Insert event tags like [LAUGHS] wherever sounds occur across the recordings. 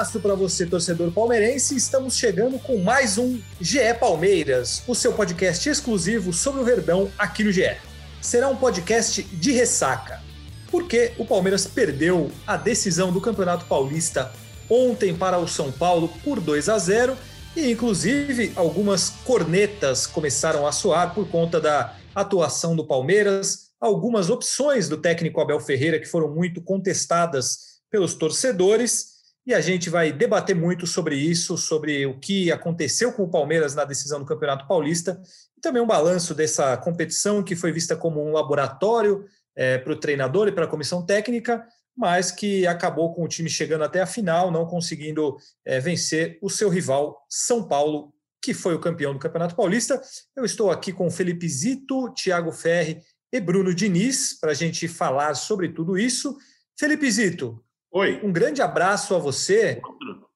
Abraço para você, torcedor palmeirense. Estamos chegando com mais um GE Palmeiras, o seu podcast exclusivo sobre o Verdão aqui no GE. Será um podcast de ressaca, porque o Palmeiras perdeu a decisão do Campeonato Paulista ontem para o São Paulo por 2 a 0 e, inclusive, algumas cornetas começaram a soar por conta da atuação do Palmeiras, algumas opções do técnico Abel Ferreira que foram muito contestadas pelos torcedores. E a gente vai debater muito sobre isso, sobre o que aconteceu com o Palmeiras na decisão do Campeonato Paulista e também um balanço dessa competição que foi vista como um laboratório é, para o treinador e para a comissão técnica, mas que acabou com o time chegando até a final, não conseguindo é, vencer o seu rival São Paulo, que foi o campeão do Campeonato Paulista. Eu estou aqui com Felipe Zito, Thiago Ferri e Bruno Diniz para a gente falar sobre tudo isso. Felipe Zito, Oi. um grande abraço a você.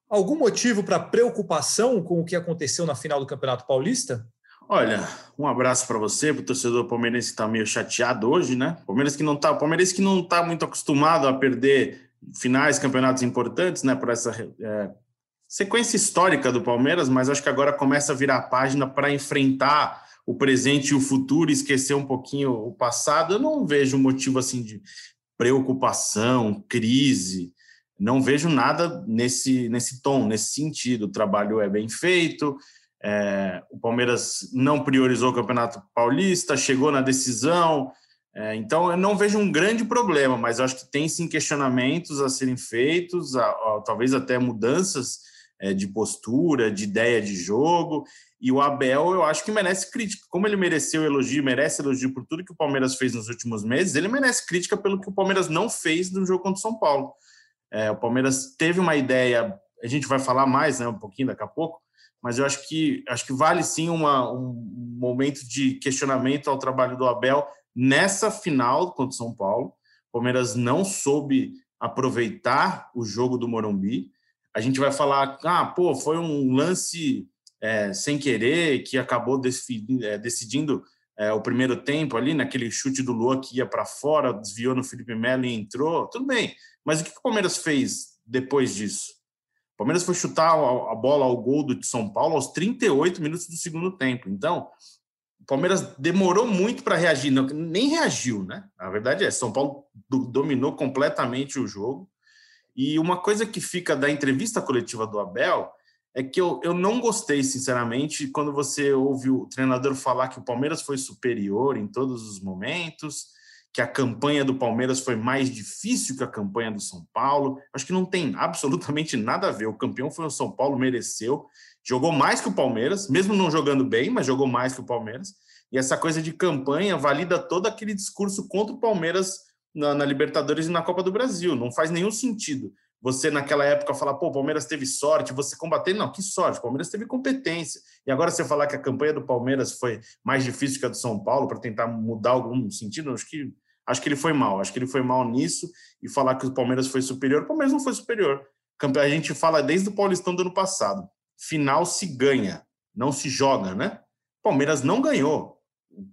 Algum motivo para preocupação com o que aconteceu na final do Campeonato Paulista? Olha, um abraço para você, para o torcedor palmeirense que está meio chateado hoje, né? Palmeiras que não tá, Palmeirense que não está muito acostumado a perder finais, campeonatos importantes, né? Por essa é, sequência histórica do Palmeiras, mas acho que agora começa a virar a página para enfrentar o presente e o futuro, esquecer um pouquinho o passado. Eu não vejo motivo assim de preocupação, crise. Não vejo nada nesse, nesse tom, nesse sentido. O trabalho é bem feito, é, o Palmeiras não priorizou o Campeonato Paulista, chegou na decisão. É, então, eu não vejo um grande problema, mas acho que tem sim questionamentos a serem feitos, a, a, talvez até mudanças é, de postura, de ideia de jogo. E o Abel, eu acho que merece crítica. Como ele mereceu elogio, merece elogio por tudo que o Palmeiras fez nos últimos meses, ele merece crítica pelo que o Palmeiras não fez no jogo contra o São Paulo. É, o Palmeiras teve uma ideia, a gente vai falar mais né, um pouquinho daqui a pouco, mas eu acho que acho que vale sim uma, um momento de questionamento ao trabalho do Abel nessa final contra o São Paulo. O Palmeiras não soube aproveitar o jogo do Morumbi. A gente vai falar, ah, pô, foi um lance é, sem querer que acabou decidindo, é, decidindo é, o primeiro tempo ali, naquele chute do Lua que ia para fora, desviou no Felipe Melo e entrou. Tudo bem, mas o que o Palmeiras fez depois disso? O Palmeiras foi chutar a bola ao gol do São Paulo aos 38 minutos do segundo tempo. Então, o Palmeiras demorou muito para reagir, não, nem reagiu, né? A verdade é, São Paulo dominou completamente o jogo. E uma coisa que fica da entrevista coletiva do Abel é que eu, eu não gostei, sinceramente, quando você ouve o treinador falar que o Palmeiras foi superior em todos os momentos, que a campanha do Palmeiras foi mais difícil que a campanha do São Paulo. Acho que não tem [LAUGHS] absolutamente nada a ver. O campeão foi o São Paulo, mereceu. Jogou mais que o Palmeiras, mesmo não jogando bem, mas jogou mais que o Palmeiras. E essa coisa de campanha valida todo aquele discurso contra o Palmeiras na, na Libertadores e na Copa do Brasil. Não faz nenhum sentido você naquela época falar, pô, o Palmeiras teve sorte, você combater, não, que sorte, o Palmeiras teve competência. E agora você falar que a campanha do Palmeiras foi mais difícil que a do São Paulo para tentar mudar algum sentido, acho que Acho que ele foi mal, acho que ele foi mal nisso e falar que o Palmeiras foi superior, o Palmeiras não foi superior. A gente fala desde o Paulistão do ano passado. Final se ganha, não se joga, né? Palmeiras não ganhou.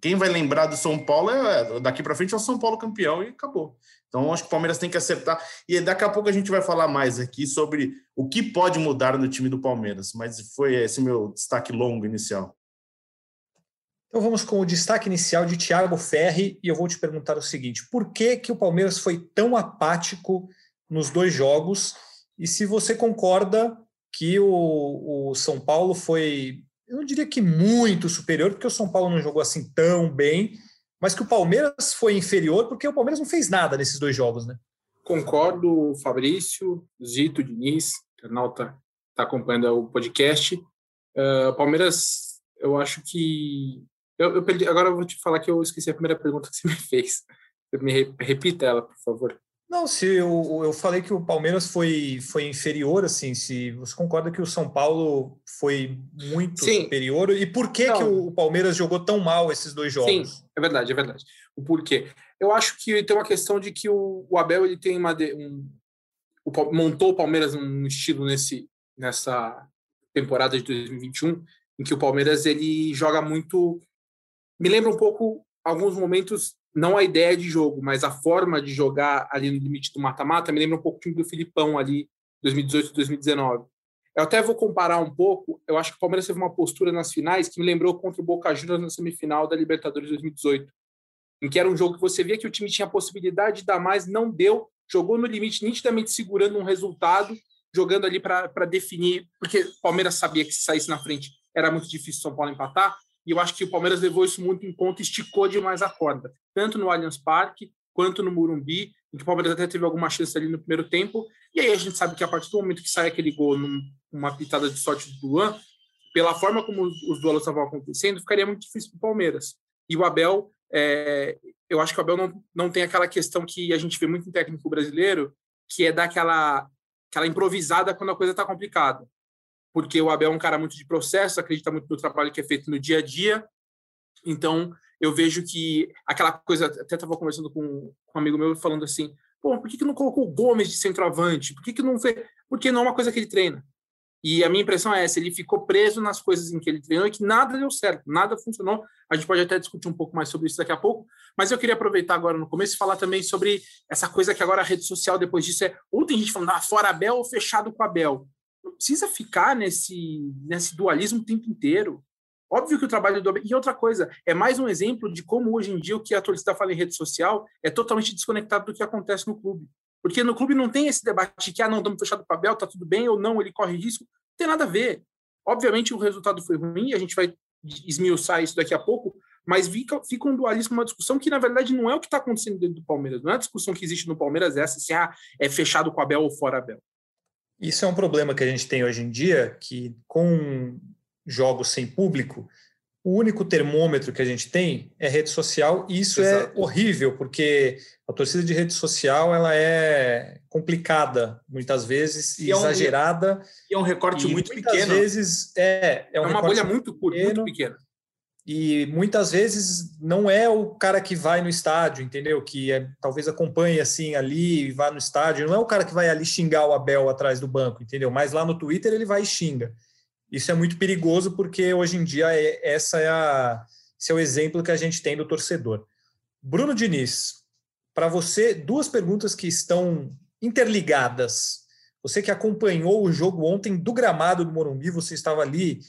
Quem vai lembrar do São Paulo é daqui para frente é o São Paulo campeão e acabou. Então acho que o Palmeiras tem que acertar. E daqui a pouco a gente vai falar mais aqui sobre o que pode mudar no time do Palmeiras. Mas foi esse meu destaque longo inicial. Então vamos com o destaque inicial de Thiago Ferri e eu vou te perguntar o seguinte: por que, que o Palmeiras foi tão apático nos dois jogos? E se você concorda que o, o São Paulo foi, eu não diria que muito superior, porque o São Paulo não jogou assim tão bem, mas que o Palmeiras foi inferior, porque o Palmeiras não fez nada nesses dois jogos, né? Concordo, Fabrício, Zito, Diniz, internauta está acompanhando o podcast. Uh, Palmeiras, eu acho que Eu, eu perdi, agora eu vou te falar que eu esqueci a primeira pergunta que você me fez. Me repita ela, por favor. Não, se eu, eu falei que o Palmeiras foi, foi inferior, assim, se você concorda que o São Paulo foi muito Sim. superior, e por que, que o Palmeiras jogou tão mal esses dois jogos? Sim, é verdade, é verdade. O porquê? Eu acho que tem uma questão de que o, o Abel ele tem uma um, o, montou o Palmeiras um estilo nesse nessa temporada de 2021 em que o Palmeiras ele joga muito me lembra um pouco alguns momentos não a ideia de jogo, mas a forma de jogar ali no limite do mata-mata me lembra um pouco time do Filipão ali, 2018 2019. Eu até vou comparar um pouco, eu acho que o Palmeiras teve uma postura nas finais que me lembrou contra o Boca Juniors na semifinal da Libertadores 2018, em que era um jogo que você via que o time tinha a possibilidade de dar mais, não deu, jogou no limite, nitidamente segurando um resultado, jogando ali para definir, porque o Palmeiras sabia que se saísse na frente era muito difícil o São Paulo empatar, e eu acho que o Palmeiras levou isso muito em conta esticou demais a corda, tanto no Allianz Parque quanto no Morumbi, em que o Palmeiras até teve alguma chance ali no primeiro tempo. E aí a gente sabe que a partir do momento que sai aquele gol numa pitada de sorte do Luan, pela forma como os duelos estavam acontecendo, ficaria muito difícil para o Palmeiras. E o Abel, é, eu acho que o Abel não, não tem aquela questão que a gente vê muito em técnico brasileiro, que é dar aquela, aquela improvisada quando a coisa está complicada porque o Abel é um cara muito de processo, acredita muito no trabalho que é feito no dia a dia. Então, eu vejo que aquela coisa, até estava conversando com, com, um amigo meu falando assim, pô, por que, que não colocou o Gomes de centroavante? Por que, que não fez? Porque não é uma coisa que ele treina. E a minha impressão é essa, ele ficou preso nas coisas em que ele treinou e que nada deu certo, nada funcionou. A gente pode até discutir um pouco mais sobre isso daqui a pouco, mas eu queria aproveitar agora no começo e falar também sobre essa coisa que agora a rede social depois disso é, ou tem gente falando, ah, fora Abel ou fechado com Abel não precisa ficar nesse, nesse dualismo o tempo inteiro. Óbvio que o trabalho do E outra coisa, é mais um exemplo de como hoje em dia o que a torcida fala em rede social é totalmente desconectado do que acontece no clube. Porque no clube não tem esse debate de que, ah, não, estamos fechados com o Abel, tá tudo bem, ou não, ele corre risco. Não tem nada a ver. Obviamente o resultado foi ruim, a gente vai esmiuçar isso daqui a pouco, mas fica, fica um dualismo, uma discussão que, na verdade, não é o que está acontecendo dentro do Palmeiras. Não é a discussão que existe no Palmeiras essa, se ah, é fechado com o Abel ou fora Abel. Isso é um problema que a gente tem hoje em dia, que com jogos sem público, o único termômetro que a gente tem é rede social, e isso é Exato. é horrível, porque a torcida de rede social ela é complicada muitas vezes, e exagerada. E é um recorte muito muitas pequeno. vezes é, é, um é uma bolha muito curta, muito pequena e muitas vezes não é o cara que vai no estádio, entendeu? Que é, talvez acompanhe assim ali e vá no estádio, não é o cara que vai ali xingar o Abel atrás do banco, entendeu? Mas lá no Twitter ele vai e xinga. Isso é muito perigoso porque hoje em dia é, essa é a, esse é o exemplo que a gente tem do torcedor. Bruno Diniz, para você, duas perguntas que estão interligadas. Você que acompanhou o jogo ontem do gramado do Morumbi, você estava ali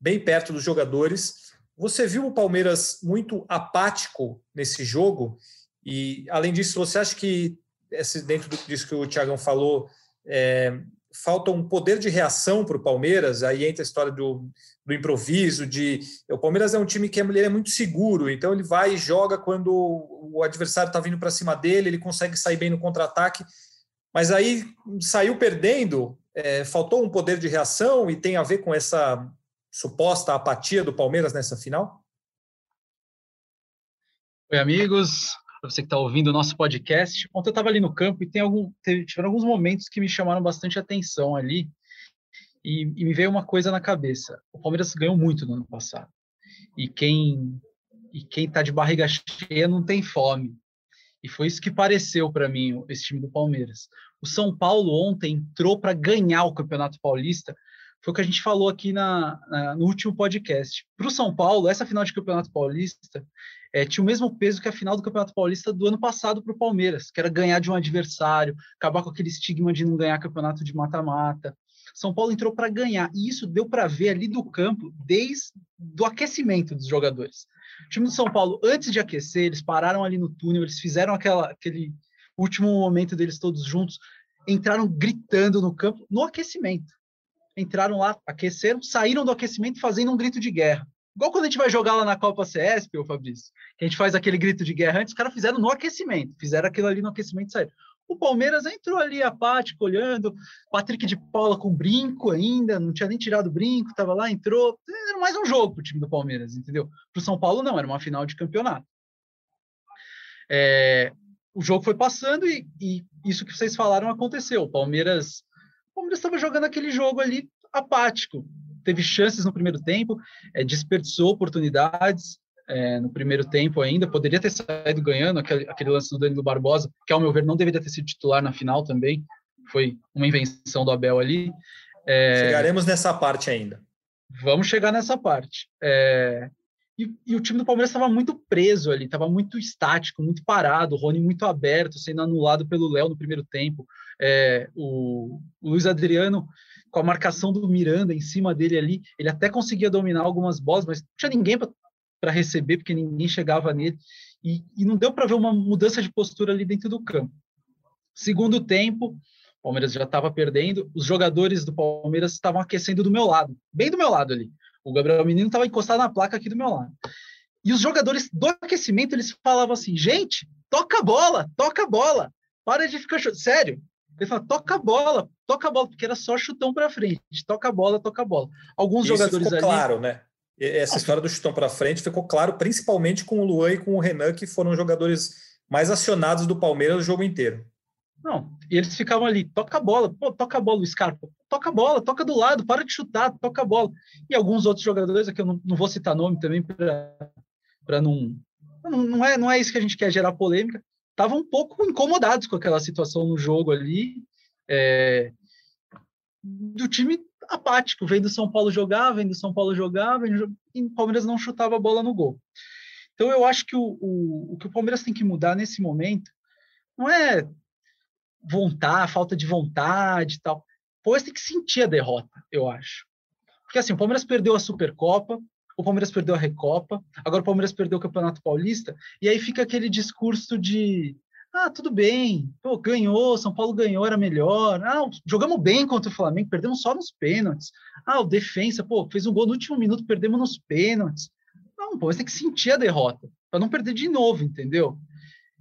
bem perto dos jogadores. Você viu o Palmeiras muito apático nesse jogo? E, além disso, você acha que, dentro disso que o Tiagão falou, é, falta um poder de reação para o Palmeiras? Aí entra a história do, do improviso, de o Palmeiras é um time que é, ele é muito seguro, então ele vai e joga quando o adversário está vindo para cima dele, ele consegue sair bem no contra-ataque, mas aí saiu perdendo, é, faltou um poder de reação e tem a ver com essa suposta apatia do Palmeiras nessa final? Oi, amigos. Para você que está ouvindo o nosso podcast, ontem eu estava ali no campo e tem algum, tiveram alguns momentos que me chamaram bastante atenção ali e, e me veio uma coisa na cabeça. O Palmeiras ganhou muito no ano passado e quem e quem está de barriga cheia não tem fome. E foi isso que pareceu para mim esse time do Palmeiras. O São Paulo ontem entrou para ganhar o Campeonato Paulista foi o que a gente falou aqui na, na no último podcast. Para o São Paulo, essa final de Campeonato Paulista é, tinha o mesmo peso que a final do Campeonato Paulista do ano passado para o Palmeiras, que era ganhar de um adversário, acabar com aquele estigma de não ganhar campeonato de mata-mata. São Paulo entrou para ganhar, e isso deu para ver ali do campo desde o aquecimento dos jogadores. O time do São Paulo, antes de aquecer, eles pararam ali no túnel, eles fizeram aquela, aquele último momento deles todos juntos, entraram gritando no campo no aquecimento entraram lá, aqueceram, saíram do aquecimento fazendo um grito de guerra. Igual quando a gente vai jogar lá na Copa CSP, ô Fabrício, que a gente faz aquele grito de guerra antes, os caras fizeram no aquecimento, fizeram aquilo ali no aquecimento e saíram. O Palmeiras entrou ali apático, olhando, Patrick de Paula com brinco ainda, não tinha nem tirado brinco, estava lá, entrou. Era mais um jogo para o time do Palmeiras, entendeu? Para o São Paulo, não, era uma final de campeonato. É, o jogo foi passando e, e, isso que vocês falaram aconteceu. O Palmeiras Palmeiras estava jogando aquele jogo ali apático. Teve chances no primeiro tempo, é, desperdiçou oportunidades é, no primeiro tempo ainda. Poderia ter saído ganhando aquele, aquele lance do Danilo Barbosa, que, ao meu ver, não deveria ter sido titular na final também. Foi uma invenção do Abel ali. É, Chegaremos nessa parte ainda. Vamos chegar nessa parte. É, e, e, o time do Palmeiras estava muito preso ali, estava muito estático, muito parado, o Rony muito aberto, sendo anulado pelo Léo no primeiro tempo. É, o, o, Luiz Adriano, com a marcação do Miranda em cima dele ali, ele até conseguia dominar algumas bolas, mas não tinha ninguém para receber, porque ninguém chegava nele. E, e não deu para ver uma mudança de postura ali dentro do campo. Segundo tempo, o Palmeiras já estava perdendo, os jogadores do Palmeiras estavam aquecendo do meu lado, bem do meu lado ali. O Gabriel Menino estava encostado na placa aqui do meu lado. E os jogadores do aquecimento, eles falavam assim, gente, toca a bola, toca a bola, para de ficar... Sério, ele fala, toca a bola, toca a bola, porque era só chutão para frente, toca a bola, toca a bola. Alguns Isso jogadores ficou ali... claro, né? Essa história do chutão para frente ficou claro, principalmente com o Luan e com o Renan, que foram jogadores mais acionados do Palmeiras o jogo inteiro. Não, e eles ficavam ali, toca a bola, pô, toca a bola, o Scarpa, toca a bola, toca do lado, para de chutar, toca a bola. E alguns outros jogadores, aqui eu não, não vou citar nome também para não, não. Não é, não é isso que a gente quer gerar polêmica. Estavam um pouco incomodados com aquela situação no jogo ali, é, do time apático, vendo São Paulo jogar, vendo São Paulo jogar, vendo, e o Palmeiras não chutava a bola no gol. Então eu acho que o, o, o que o Palmeiras tem que mudar nesse momento não é vontade, falta de vontade e tal. Palmeiras tem que sentir a derrota, eu acho. Porque assim, o Palmeiras perdeu a Supercopa, o Palmeiras perdeu a Recopa, agora o Palmeiras perdeu o Campeonato Paulista, e aí fica aquele discurso de ah, tudo bem, pô, ganhou, São Paulo ganhou, era melhor. Ah, jogamos bem contra o Flamengo, perdemos só nos pênaltis. Ah, o defensa, pô, fez um gol no último minuto, perdemos nos pênaltis. Não, pô, você tem que sentir a derrota, para não perder de novo, entendeu?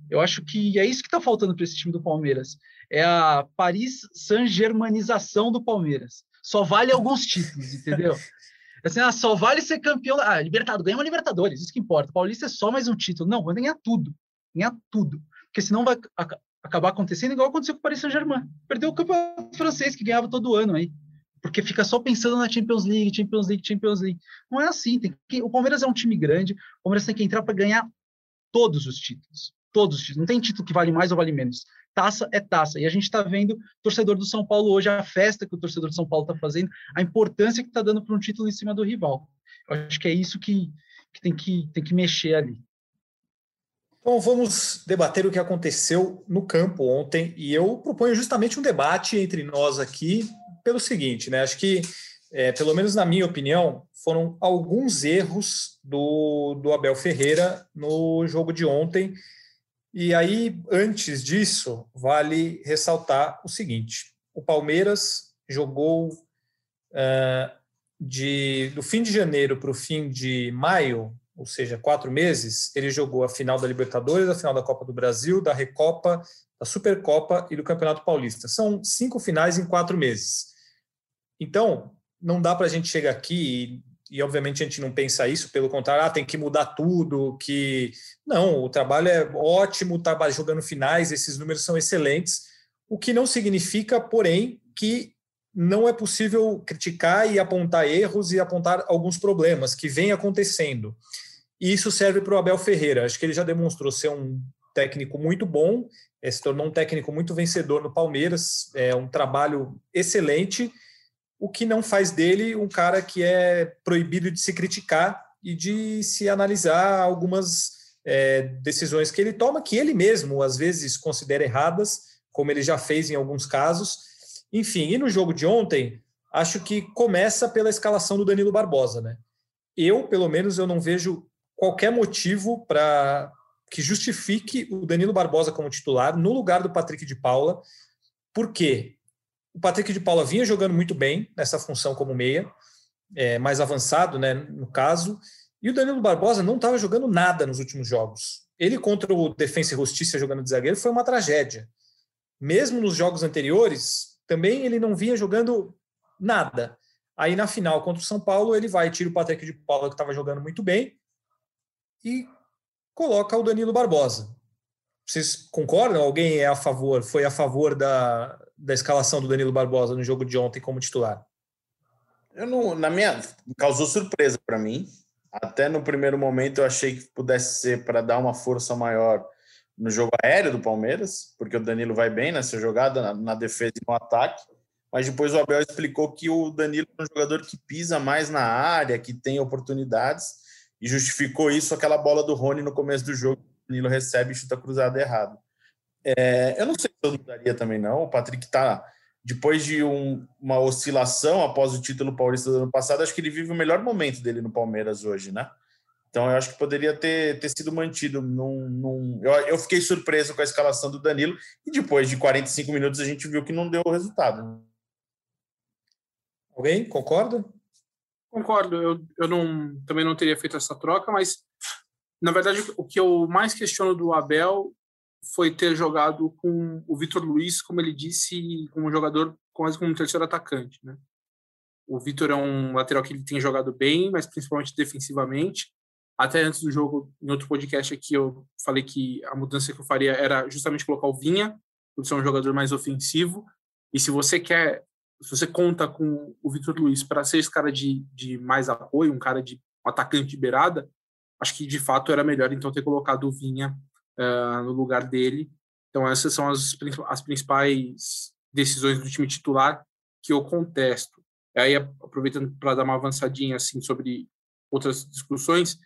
Eu acho que é isso que está faltando para esse time do Palmeiras. É a Paris Saint-Germanização do Palmeiras. Só vale alguns títulos, entendeu? [LAUGHS] Assim, ah, só vale ser campeão. Ah, Libertadores, ganha uma Libertadores, isso que importa. Paulista é só mais um título. Não, vai ganhar tudo. Ganhar tudo. Porque senão vai acabar acontecendo igual aconteceu com o Paris Saint-Germain. Perdeu o campeonato francês, que ganhava todo ano aí. Porque fica só pensando na Champions League, Champions League, Champions League. Não é assim. Tem que... O Palmeiras é um time grande. O Palmeiras tem que entrar para ganhar todos os títulos todos. Não tem título que vale mais ou vale menos. Taça é taça. E a gente está vendo o torcedor do São Paulo hoje, a festa que o torcedor do São Paulo está fazendo, a importância que está dando para um título em cima do rival. Eu acho que é isso que, que, tem, que tem que mexer ali. Bom, vamos debater o que aconteceu no campo ontem. E eu proponho justamente um debate entre nós aqui pelo seguinte, né? Acho que, é, pelo menos na minha opinião, foram alguns erros do, do Abel Ferreira no jogo de ontem e aí, antes disso, vale ressaltar o seguinte: o Palmeiras jogou uh, de, do fim de janeiro para o fim de maio, ou seja, quatro meses, ele jogou a final da Libertadores, a final da Copa do Brasil, da Recopa, da Supercopa e do Campeonato Paulista. São cinco finais em quatro meses. Então, não dá para a gente chegar aqui e obviamente a gente não pensa isso, pelo contrário, ah, tem que mudar tudo, que não, o trabalho é ótimo, tá jogando finais, esses números são excelentes, o que não significa, porém, que não é possível criticar e apontar erros e apontar alguns problemas que vêm acontecendo. E isso serve para o Abel Ferreira. Acho que ele já demonstrou ser um técnico muito bom, eh, se tornou um técnico muito vencedor no Palmeiras, é um trabalho excelente o que não faz dele um cara que é proibido de se criticar e de se analisar algumas é, decisões que ele toma, que ele mesmo às vezes considera erradas, como ele já fez em alguns casos. Enfim, e no jogo de ontem, acho que começa pela escalação do Danilo Barbosa, né? Eu, pelo menos, eu não vejo qualquer motivo para que justifique o Danilo Barbosa como titular no lugar do Patrick de Paula. Por quê? O Patrick de Paula vinha jogando muito bem nessa função como meia, é, mais avançado, né, no caso. E o Danilo Barbosa não estava jogando nada nos últimos jogos. Ele contra o Defensa e Justiça jogando de zagueiro foi uma tragédia. mesmo nos jogos anteriores, também ele não vinha jogando nada. Aí na final contra o São Paulo, ele vai, tira o Patrick de Paula, que estava jogando muito bem, e coloca o Danilo Barbosa. Vocês concordam? Alguém é a favor, foi a favor da, da escalação do Danilo Barbosa no jogo de ontem como titular? Eu não, na minha causou surpresa para mim. Até no primeiro momento eu achei que pudesse ser para dar uma força maior no jogo aéreo do Palmeiras, porque o Danilo vai bem nessa jogada, na, na defesa e no ataque. Mas depois o Abel explicou que o Danilo é um jogador que pisa mais na área, que tem oportunidades, e justificou isso aquela bola do Rony no começo do jogo. O Danilo recebe e chuta cruzado errado. É, eu não sei se eu mudaria também, não. O Patrick está depois de um, uma oscilação após o título paulista do ano passado, acho que ele vive o melhor momento dele no Palmeiras hoje, né? Então, eu acho que poderia ter, ter sido mantido. Num, num... Eu, eu, fiquei surpreso com a escalação do Danilo e depois de 45 minutos a gente viu que não deu o resultado. Alguém concorda? Concordo. Eu, eu não, também não teria feito essa troca, mas na verdade o que eu mais questiono do Abel foi ter jogado com o Vitor Luiz, como ele disse, como jogador quase como um terceiro atacante, né? O Vitor é um lateral que ele tem jogado bem, mas principalmente defensivamente. Até antes do jogo, em outro podcast aqui, eu falei que a mudança que eu faria era justamente colocar o Vinha, por ser um jogador mais ofensivo. E se você quer, se você conta com o Vitor Luiz para ser esse cara de, de mais apoio, um cara de um atacante de beirada, acho que de fato era melhor então ter colocado o Vinha uh, no lugar dele. Então, essas são as, as principais decisões do time titular que eu contesto. Aí, aproveitando para dar uma avançadinha assim sobre outras discussões,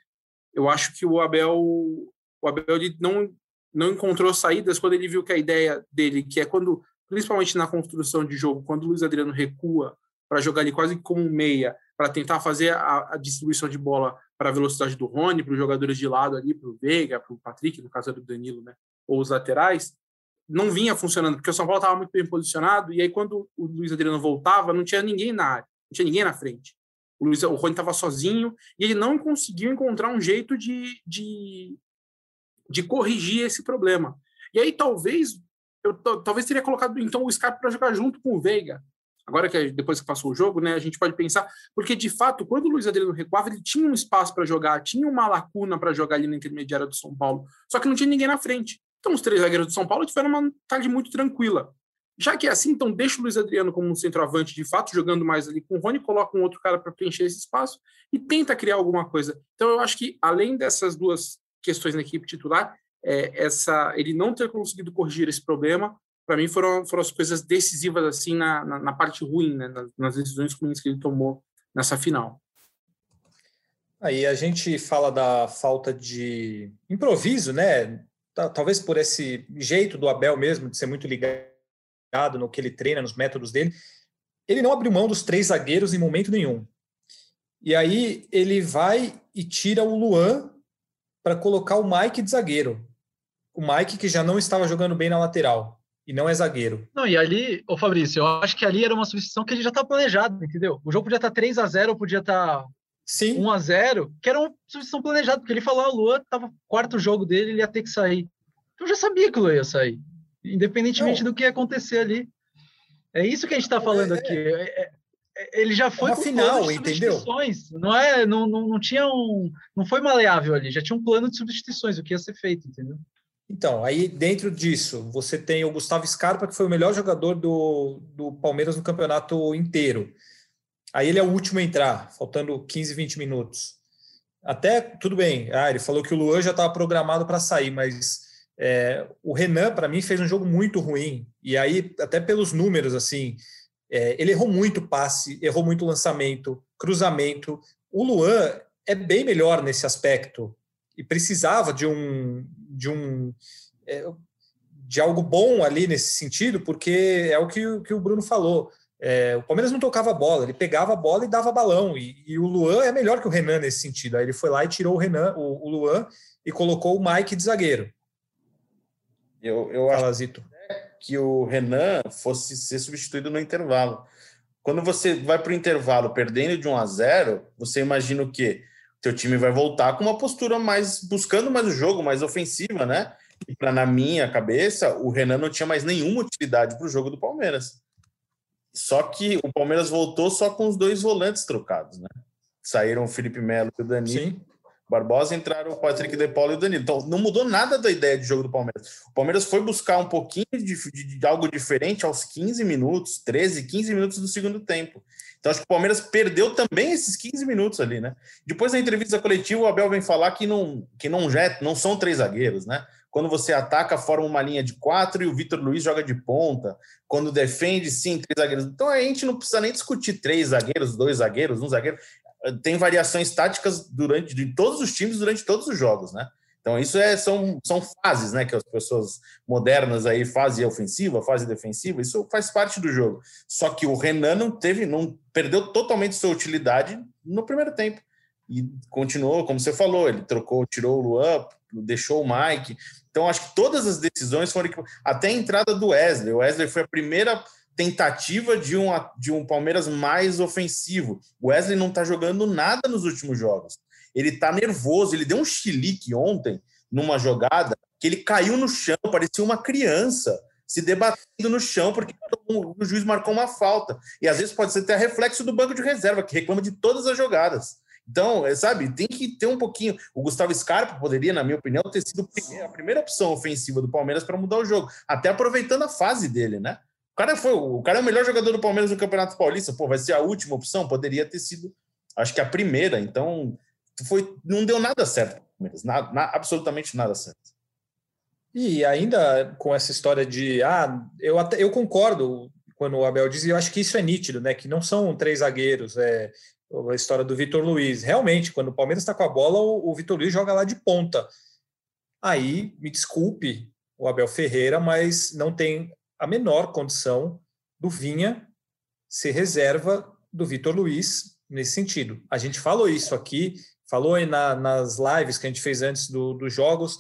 eu acho que o Abel, o Abel ele não não encontrou saídas quando ele viu que a ideia dele, que é quando, principalmente na construção de jogo, quando o Luiz Adriano recua para jogar ali quase como meia, para tentar fazer a, a, distribuição de bola para a velocidade do Rony, para os jogadores de lado ali, para o Veiga, para o Patrick, no caso do Danilo, né? ou os laterais, não vinha funcionando, porque o São Paulo estava muito bem posicionado, e aí quando o Luiz Adriano voltava, não tinha ninguém na área, não tinha ninguém na frente. O, Luiz, o Rony estava sozinho, e ele não conseguiu encontrar um jeito de, de, de corrigir esse problema. E aí talvez, eu talvez teria colocado então o Scarpa para jogar junto com o Veiga, agora que depois que passou o jogo, né, a gente pode pensar, porque de fato, quando o Luiz Adriano recuava, ele tinha um espaço para jogar, tinha uma lacuna para jogar ali na intermediária do São Paulo, só que não tinha ninguém na frente. Então, os três zagueiros do São Paulo tiveram uma tarde muito tranquila. Já que é assim, então deixa o Luiz Adriano como um centroavante de fato, jogando mais ali com o Rony, coloca um outro cara para preencher esse espaço e tenta criar alguma coisa. Então, eu acho que além dessas duas questões na equipe titular, é, essa ele não ter conseguido corrigir esse problema para mim foram, foram as coisas decisivas assim na, na, na parte ruim, né, nas, nas, decisões ruins que ele tomou nessa final. Aí a gente fala da falta de improviso, né? Talvez por esse jeito do Abel mesmo de ser muito ligado no que ele treina, nos métodos dele, ele não abriu mão dos três zagueiros em momento nenhum. E aí ele vai e tira o Luan para colocar o Mike de zagueiro. O Mike que já não estava jogando bem na lateral e não é zagueiro. Não, e ali, ô Fabrício, eu acho que ali era uma substituição que ele já estava planejado, entendeu? O jogo podia estar tá 3 a 0 podia estar tá Sim. 1 a 0 que era uma substituição planejada, porque ele falou, a ah, Lua tava quarto jogo dele, ele ia ter que sair. Eu já sabia que o Lua ia sair, independentemente não. do que ia acontecer ali. É isso que a gente está falando é, aqui. É, é, é, ele já foi é com final, entendeu? Não é, não, não, não tinha um, não foi maleável ali, já tinha um plano de substituições, o que ia ser feito, entendeu? Então, aí dentro disso, você tem o Gustavo Scarpa, que foi o melhor jogador do, do Palmeiras no campeonato inteiro. Aí ele é o último a entrar, faltando 15, 20 minutos. Até tudo bem, ah, ele falou que o Luan já estava programado para sair, mas é, o Renan, para mim, fez um jogo muito ruim. E aí, até pelos números, assim, é, ele errou muito passe, errou muito lançamento, cruzamento. O Luan é bem melhor nesse aspecto e precisava de um de um é, de algo bom ali nesse sentido, porque é o que, que o Bruno falou. É, o Palmeiras não tocava bola, ele pegava a bola e dava balão. E, e, o Luan é melhor que o Renan nesse sentido. Aí ele foi lá e tirou o Renan, o, o Luan, e colocou o Mike de zagueiro. Eu, eu Fala, acho Zito. que o Renan fosse ser substituído no intervalo. Quando você vai para o intervalo perdendo de 1 a 0, você imagina o quê? Teu time vai voltar com uma postura mais buscando mais o jogo, mais ofensiva, né? para na minha cabeça, o Renan não tinha mais nenhuma utilidade para o jogo do Palmeiras. Só que o Palmeiras voltou só com os dois volantes trocados, né? Saíram o Felipe Melo e o Danilo. Sim. Barbosa entraram o Patrick De Paulo e o Danilo. Então, não mudou nada da ideia de jogo do Palmeiras. O Palmeiras foi buscar um pouquinho de, de, de, algo diferente aos 15 minutos, 13, 15 minutos do segundo tempo. Então, acho que o Palmeiras perdeu também esses 15 minutos ali, né? Depois da entrevista coletiva, o Abel vem falar que não, que não, já, não são três zagueiros, né? Quando você ataca, forma uma linha de quatro e o Vitor Luiz joga de ponta. Quando defende, sim, três zagueiros. Então a gente não precisa nem discutir três zagueiros, dois zagueiros, um zagueiro. Tem variações táticas durante de todos os times durante todos os jogos, né? Então, isso é, são, são fases, né? Que as pessoas modernas aí, fase ofensiva, fase defensiva, isso faz parte do jogo. Só que o Renan não teve, não perdeu totalmente sua utilidade no primeiro tempo. E continuou, como você falou, ele trocou, tirou o Luan, deixou o Mike. Então, acho que todas as decisões foram. Até a entrada do Wesley. O Wesley foi a primeira tentativa de um, de um Palmeiras mais ofensivo. O Wesley não está jogando nada nos últimos jogos ele tá nervoso, ele deu um chilique ontem numa jogada que ele caiu no chão, parecia uma criança se debatendo no chão porque o juiz marcou uma falta. E às vezes pode ser até reflexo do banco de reserva, que reclama de todas as jogadas. Então, é, sabe, tem que ter um pouquinho. O Gustavo Scarpa poderia, na minha opinião, ter sido a primeira opção ofensiva do Palmeiras para mudar o jogo, até aproveitando a fase dele, né? O cara foi, o cara é o melhor jogador do Palmeiras no Campeonato Paulista, pô, vai ser a última opção, poderia ter sido, acho que a primeira. Então, foi, não deu nada certo nada, nada, absolutamente nada certo. E ainda com essa história de ah, eu até, eu concordo quando o Abel diz, e eu acho que isso é nítido, né? Que não são três zagueiros, é a história do Vitor Luiz. Realmente, quando o Palmeiras está com a bola, o, o Vitor Luiz joga lá de ponta. Aí, me desculpe, o Abel Ferreira, mas não tem a menor condição do Vinha ser reserva do Vitor Luiz nesse sentido. A gente falou isso aqui falou aí na, nas lives que a gente fez antes do, dos jogos,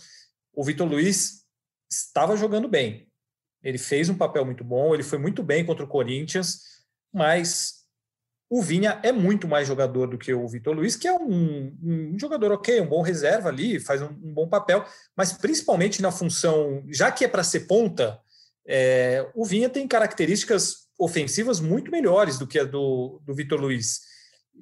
o Vitor Luiz estava jogando bem. Ele fez um papel muito bom, ele foi muito bem contra o Corinthians, mas o Vinha é muito mais jogador do que o Vitor Luiz, que é um, um, jogador ok, um bom reserva ali, faz um, um, bom papel, mas principalmente na função, já que é para ser ponta, é, o Vinha tem características ofensivas muito melhores do que a do, do Vitor Luiz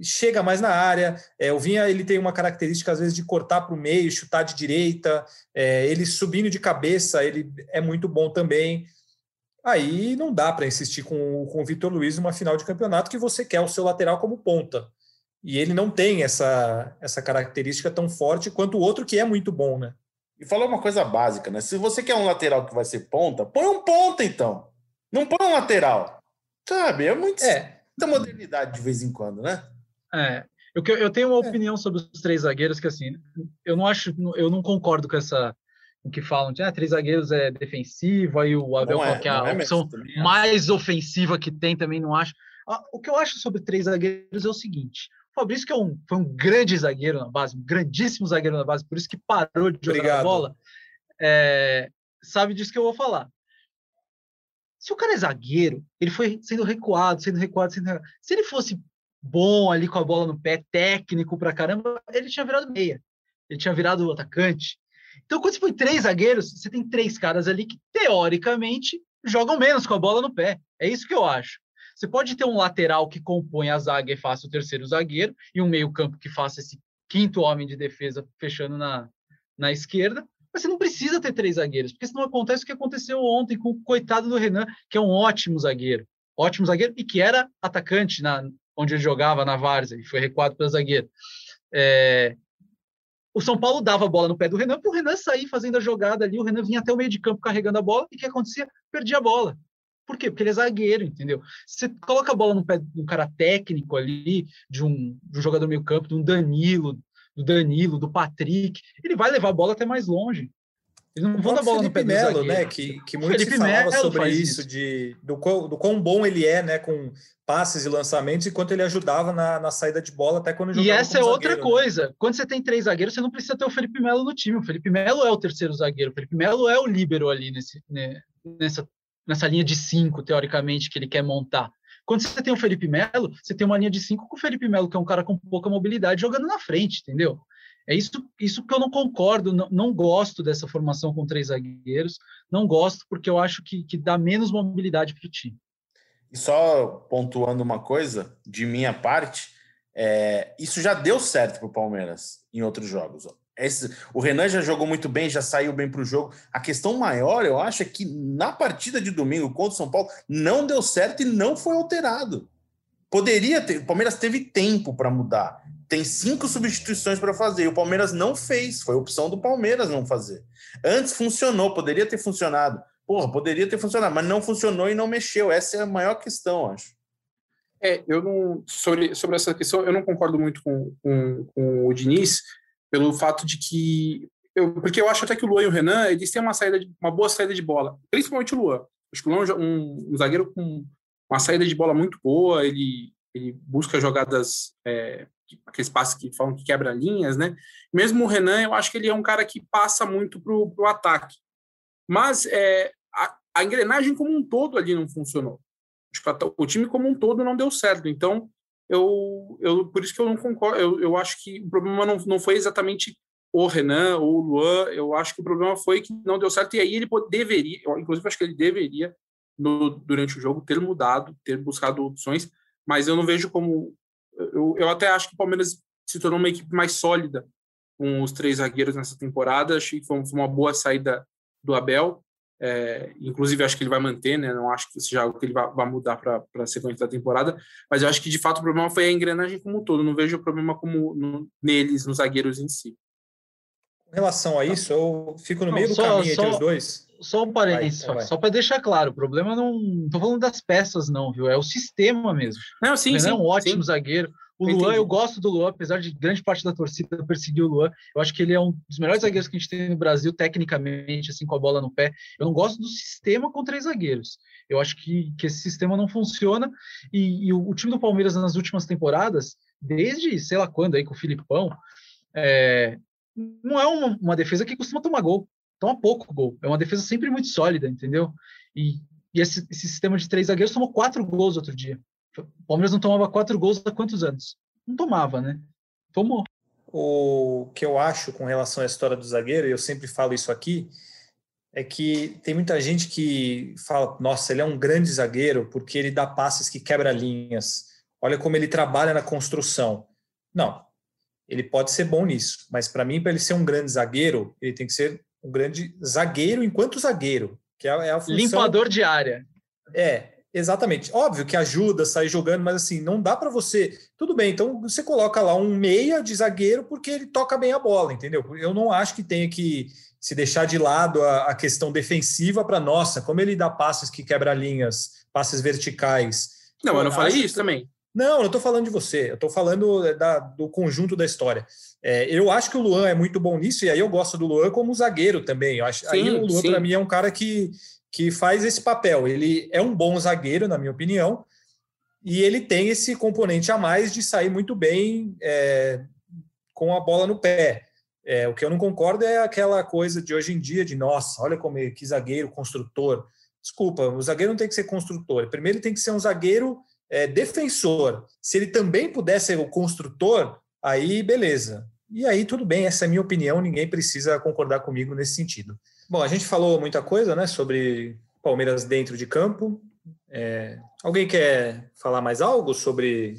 chega mais na área. É, o Vinha ele tem uma característica às vezes de cortar para o meio, chutar de direita. É, ele subindo de cabeça, ele é muito bom também. Aí não dá para insistir com, com o Vitor Luiz numa final de campeonato que você quer o seu lateral como ponta. E ele não tem essa, essa característica tão forte quanto o outro que é muito bom, né? E falou uma coisa básica, né? Se você quer um lateral que vai ser ponta, põe um ponta então. Não põe um lateral. Sabe? É muito é. muita modernidade de vez em quando, né? É, eu, eu tenho uma é. opinião sobre os três zagueiros que assim, eu não acho, eu não concordo com essa o que falam de ah, três zagueiros é defensivo, aí o Abel é, que é a é opção mais ofensiva que tem também não acho. Ah, o que eu acho sobre três zagueiros é o seguinte: o Fabrício, que é um, foi um grande zagueiro na base, um grandíssimo zagueiro na base, por isso que parou de jogar Obrigado. bola, é, sabe disso que eu vou falar. Se o cara é zagueiro, ele foi sendo recuado, sendo recuado, sendo recuado. Se ele fosse bom ali com a bola no pé, técnico pra caramba, ele tinha virado meia. Ele tinha virado atacante. Então, quando você põe três zagueiros, você tem três caras ali que, teoricamente, jogam menos com a bola no pé. É isso que eu acho. Você pode ter um lateral que compõe a zaga e faça o terceiro zagueiro, e um meio-campo que faça esse quinto homem de defesa fechando na, na esquerda, mas você não precisa ter três zagueiros, porque senão acontece o que aconteceu ontem com o coitado do Renan, que é um ótimo zagueiro. Ótimo zagueiro e que era atacante na, onde ele jogava na várzea e foi recuado pelo zagueiro. É, o São Paulo dava a bola no pé do Renan para o Renan sair fazendo a jogada ali. O Renan vinha até o meio de campo carregando a bola e o que acontecia? Perdia a bola. Por quê? Porque ele é zagueiro, entendeu? Você coloca a bola no pé de um cara técnico ali, de um, de um jogador meio campo, de um Danilo, do Danilo, do Patrick, ele vai levar a bola até mais longe. Eles não vão dar bola Felipe no pé Melo, né? Que, que muito Felipe se falava Melo sobre isso, isso, de do quão, do quão bom ele é, né? Com passes e lançamentos, e quanto ele ajudava na, na saída de bola, até quando jogava E essa é outra zagueiro, né? coisa. Né? Quando você tem três zagueiros, você não precisa ter o Felipe Melo no time. O Felipe Melo é o terceiro zagueiro. O Felipe Melo é o líbero ali nesse, né, nessa, nessa linha de cinco, teoricamente, que ele quer montar. Quando você tem o Felipe Melo, você tem uma linha de cinco com o Felipe Melo, que é um cara com pouca mobilidade, jogando na frente, entendeu? É isso, isso que eu não concordo, não, não gosto dessa formação com três zagueiros, não gosto porque eu acho que, que dá menos mobilidade para o time. E só pontuando uma coisa, de minha parte, é, isso já deu certo para o Palmeiras em outros jogos. Esse, o Renan já jogou muito bem, já saiu bem para o jogo. A questão maior, eu acho, é que na partida de domingo contra o São Paulo não deu certo e não foi alterado. Poderia ter, o Palmeiras teve tempo para mudar tem cinco substituições para fazer. E o Palmeiras não fez. Foi opção do Palmeiras não fazer. Antes funcionou, poderia ter funcionado. Porra, poderia ter funcionado, mas não funcionou e não mexeu. Essa é a maior questão, acho. É, eu não. Sobre, sobre essa questão, eu não concordo muito com, com, com o Diniz, pelo fato de que. Eu, porque eu acho até que o Luan e o Renan, eles têm uma, saída de, uma boa saída de bola. Principalmente o Luan. Acho que o Luan é um, um zagueiro com uma saída de bola muito boa, ele, ele busca jogadas é, aqueles passes que falam que quebra linhas, né? Mesmo o Renan, eu acho que ele é um cara que passa muito para o ataque. Mas é, a, a, engrenagem como um todo ali não funcionou. o time como um todo não deu certo. Então, eu, eu por isso que eu não concordo. Eu, eu acho que o problema não, não foi exatamente o Renan ou o Luan. Eu acho que o problema foi que não deu certo. E aí ele deveria, eu, inclusive, acho que ele deveria, no, durante o jogo, ter mudado, ter buscado opções. Mas eu não vejo como eu, eu até acho que o Palmeiras se tornou uma equipe mais sólida com os três zagueiros nessa temporada. Achei que foi uma boa saída do Abel. É, inclusive, acho que ele vai manter, né? Não acho que seja algo que ele vai, vai mudar para a sequência da temporada. Mas eu acho que de fato o problema foi a engrenagem como um todo. Não vejo o problema como no, neles, nos zagueiros em si. Com relação a isso, eu fico no meio do só, caminho só, entre os dois. Só um parênteses, vai, só para deixar claro, o problema não estou falando das peças, não, viu? É o sistema mesmo. Não, sim, o sim, é um ótimo sim. zagueiro. O Luan, Entendi. eu gosto do Luan, apesar de grande parte da torcida perseguir o Luan. Eu acho que ele é um dos melhores zagueiros que a gente tem no Brasil, tecnicamente, assim, com a bola no pé. Eu não gosto do sistema com três zagueiros. Eu acho que, que esse sistema não funciona. E, e o, o, time do Palmeiras nas últimas temporadas, desde sei lá quando aí com o Filipão, é, não é uma, uma defesa que costuma tomar gol toma pouco gol. É uma defesa sempre muito sólida, entendeu? E, e esse, esse, sistema de três zagueiros tomou quatro gols outro dia. O Palmeiras não tomava quatro gols há quantos anos? Não tomava, né? Tomou. O que eu acho com relação à história do zagueiro, e eu sempre falo isso aqui, é que tem muita gente que fala: nossa, ele é um grande zagueiro porque ele dá passes que quebra linhas. Olha como ele trabalha na construção. Não, ele pode ser bom nisso, mas para mim, para ele ser um grande zagueiro, ele tem que ser um grande zagueiro enquanto zagueiro, que é, é a função... Limpador de área. É, exatamente. Óbvio que ajuda a sair jogando, mas assim, não dá para você... Tudo bem, então você coloca lá um meia de zagueiro porque ele toca bem a bola, entendeu? Eu não acho que tenha que se deixar de lado a, a questão defensiva para, nossa, como ele dá passes que quebra linhas, passes verticais. Não, eu não falei isso que... também. Não, não estou falando de você, eu estou falando da, do conjunto da história. É, eu acho que o Luan é muito bom nisso, e aí eu gosto do Luan como zagueiro também. Eu acho, sim, aí o Luan, para mim, é um cara que, que faz esse papel. Ele é um bom zagueiro, na minha opinião, e ele tem esse componente a mais de sair muito bem é, com a bola no pé. É, o que eu não concordo é aquela coisa de hoje em dia de nossa, olha como ele, que zagueiro construtor. Desculpa, o zagueiro não tem que ser construtor. Primeiro ele tem que ser um zagueiro é, defensor. Se ele também pudesse ser o construtor, aí beleza. E aí tudo bem, essa é a minha opinião, ninguém precisa concordar comigo nesse sentido. Bom, a gente falou muita coisa né, sobre Palmeiras dentro de campo. É, alguém quer falar mais algo sobre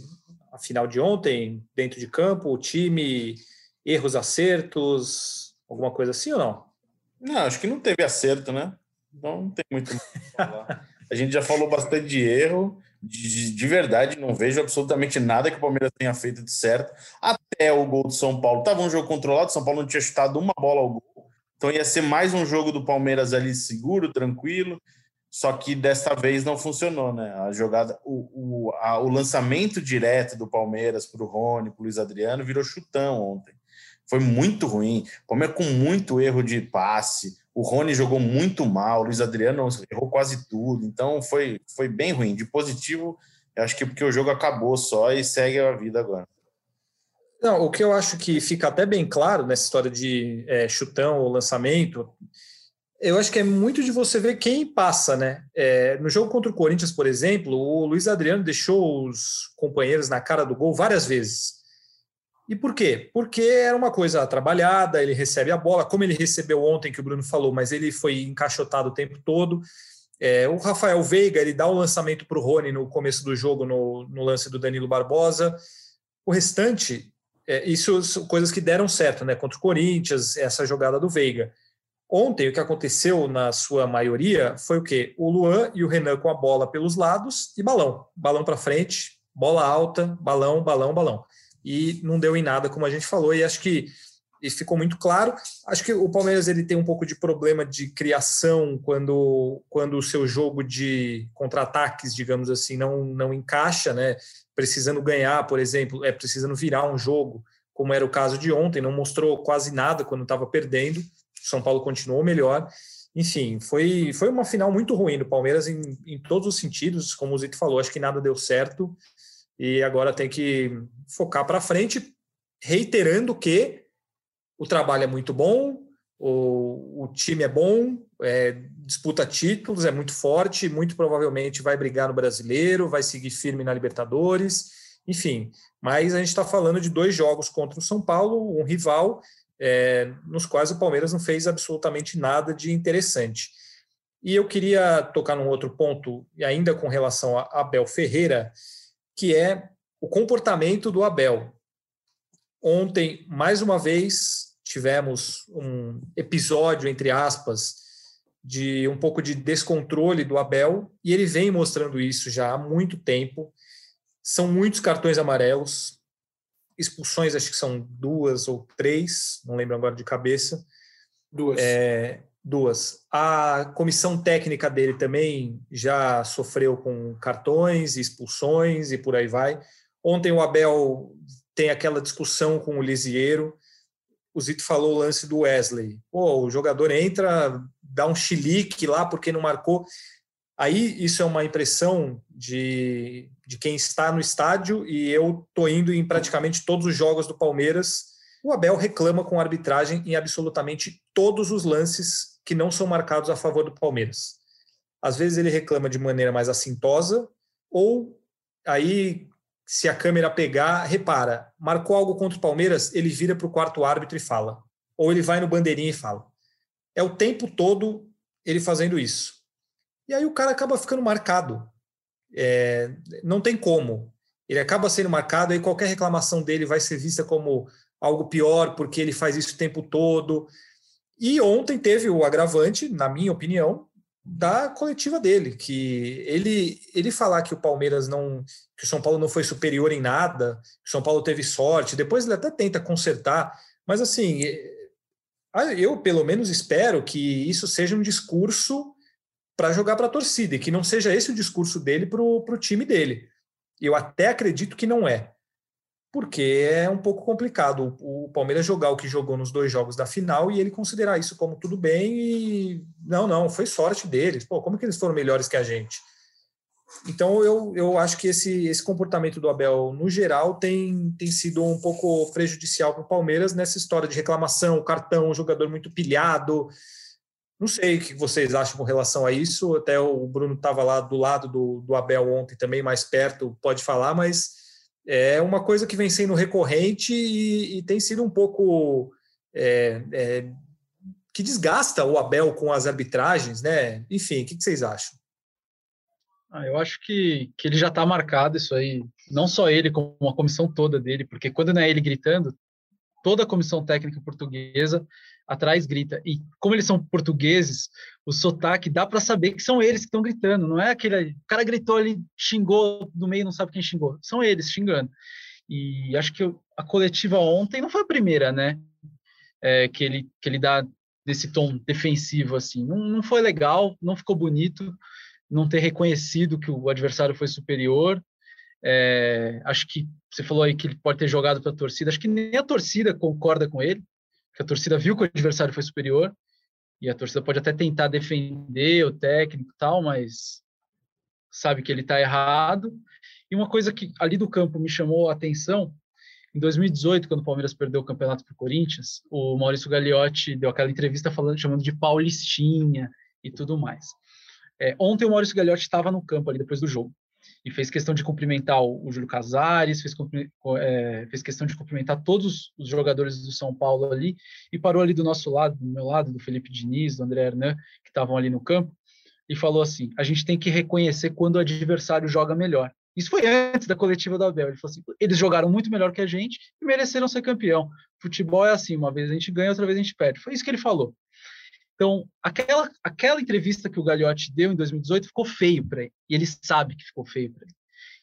a final de ontem, dentro de campo, o time, erros, acertos, alguma coisa assim ou não? Não, acho que não teve acerto, né? Não tem muito. a gente já falou bastante de erro de, de, verdade, não vejo absolutamente nada que o Palmeiras tenha feito de certo. Até o gol do São Paulo. Estava um jogo controlado, São Paulo não tinha chutado uma bola ao gol. Então ia ser mais um jogo do Palmeiras ali seguro, tranquilo. Só que desta vez não funcionou, né? A jogada, o, o, a, o lançamento direto do Palmeiras para o Rony, para o Luiz Adriano, virou chutão ontem. Foi muito ruim. O Palmeiras com muito erro de passe. O Rony jogou muito mal, o Luiz Adriano errou quase tudo, então foi, foi bem ruim. De positivo, acho que porque o jogo acabou só e segue a vida agora. Não, o que eu acho que fica até bem claro nessa história de é, chutão ou lançamento, eu acho que é muito de você ver quem passa, né? É, no jogo contra o Corinthians, por exemplo, o Luiz Adriano deixou os companheiros na cara do gol várias vezes. E por quê? Porque era uma coisa trabalhada, ele recebe a bola, como ele recebeu ontem, que o Bruno falou, mas ele foi encaixotado o tempo todo. É, o Rafael Veiga, ele dá o lançamento para o Rony no começo do jogo, no, no, lance do Danilo Barbosa. O restante, é, isso são coisas que deram certo, né? Contra o Corinthians, essa jogada do Veiga. Ontem, o que aconteceu na sua maioria foi o quê? O Luan e o Renan com a bola pelos lados e balão. Balão para frente, bola alta, balão, balão, balão. E não deu em nada, como a gente falou, e acho que e ficou muito claro. Acho que o Palmeiras ele tem um pouco de problema de criação quando, quando o seu jogo de contra-ataques, digamos assim, não, não encaixa, né? Precisando ganhar, por exemplo, é precisando virar um jogo, como era o caso de ontem, não mostrou quase nada quando estava perdendo. São Paulo continuou melhor. Enfim, foi, foi uma final muito ruim do Palmeiras em, em todos os sentidos, como o Zito falou, acho que nada deu certo e agora tem que focar para frente, reiterando que o trabalho é muito bom, o, o time é bom, é, disputa títulos, é muito forte, muito provavelmente vai brigar no brasileiro, vai seguir firme na Libertadores, enfim. Mas a gente está falando de dois jogos contra o São Paulo, um rival é, nos quais o Palmeiras não fez absolutamente nada de interessante. E eu queria tocar num outro ponto, ainda com relação a Abel Ferreira, que é o comportamento do Abel. Ontem, mais uma vez, tivemos um episódio, entre aspas, de um pouco de descontrole do Abel, e ele vem mostrando isso já há muito tempo. São muitos cartões amarelos, expulsões, acho que são duas ou três, não lembro agora de cabeça. Duas. É, duas. A comissão técnica dele também já sofreu com cartões, expulsões e por aí vai. Ontem o Abel tem aquela discussão com o Lisieiro. O Zito falou o lance do Wesley. Pô, o jogador entra, dá um chilique lá porque não marcou. Aí isso é uma impressão de, de quem está no estádio e eu tô indo em praticamente todos os jogos do Palmeiras. O Abel reclama com a arbitragem em absolutamente todos os lances que não são marcados a favor do Palmeiras. Às vezes ele reclama de maneira mais assintosa ou aí se a câmera pegar, repara, marcou algo contra o Palmeiras, ele vira para o quarto árbitro e fala. Ou ele vai no bandeirinha e fala. É o tempo todo ele fazendo isso. E aí o cara acaba ficando marcado. É, não tem como. Ele acaba sendo marcado, aí qualquer reclamação dele vai ser vista como algo pior, porque ele faz isso o tempo todo. E ontem teve o agravante, na minha opinião, da coletiva dele, que ele ele falar que o Palmeiras não, que o São Paulo não foi superior em nada, que o São Paulo teve sorte, depois ele até tenta consertar, mas assim, eu pelo menos espero que isso seja um discurso para jogar para a torcida, e que não seja esse o discurso dele para o time dele. Eu até acredito que não é, porque é um pouco complicado o, Palmeiras jogar o que jogou nos dois jogos da final e ele considerar isso como tudo bem e não, não, foi sorte deles. Pô, como que eles foram melhores que a gente? Então eu, eu acho que esse, esse comportamento do Abel, no geral, tem, tem sido um pouco prejudicial para o Palmeiras nessa história de reclamação, cartão, jogador muito pilhado, não sei o que vocês acham com relação a isso. Até o Bruno estava lá do lado do, do Abel ontem também, mais perto, pode falar, mas é uma coisa que vem sendo recorrente e, e tem sido um pouco. É, é, que desgasta o Abel com as arbitragens, né? Enfim, o que, que vocês acham? Ah, eu acho que, que ele já está marcado isso aí, não só ele, como a comissão toda dele, porque quando não é ele gritando, toda a comissão técnica portuguesa atrás grita. E como eles são portugueses, o sotaque dá para saber que são eles que estão gritando, não é aquele. O cara gritou ali, xingou no meio, não sabe quem xingou. São eles xingando. E acho que a coletiva ontem não foi a primeira, né? É, que, ele, que ele dá desse tom defensivo assim. Não, não foi legal, não ficou bonito, não ter reconhecido que o adversário foi superior. É, acho que você falou aí que ele pode ter jogado para a torcida. Acho que nem a torcida concorda com ele que a torcida viu que o adversário foi superior e a torcida pode até tentar defender o técnico e tal, mas sabe que ele está errado. E uma coisa que ali do campo me chamou a atenção, em 2018, quando o Palmeiras perdeu o campeonato para o Corinthians, o Maurício Gagliotti deu aquela entrevista falando, chamando de Paulistinha e tudo mais. É, ontem o Maurício Gagliotti estava no campo ali depois do jogo. E fez questão de cumprimentar o, Júlio Casares, fez, é, fez questão de cumprimentar todos os jogadores do São Paulo ali e parou ali do nosso lado, do meu lado, do Felipe Diniz, do André Hernan, que estavam ali no campo, e falou assim: a gente tem que reconhecer quando o adversário joga melhor. Isso foi antes da coletiva do Abel. Ele falou assim: eles jogaram muito melhor que a gente e mereceram ser campeão. Futebol é assim: uma vez a gente ganha, outra vez a gente perde. Foi isso que ele falou. Então, aquela, aquela entrevista que o Gagliotti deu em 2018 ficou feio para ele. E ele sabe que ficou feio para ele.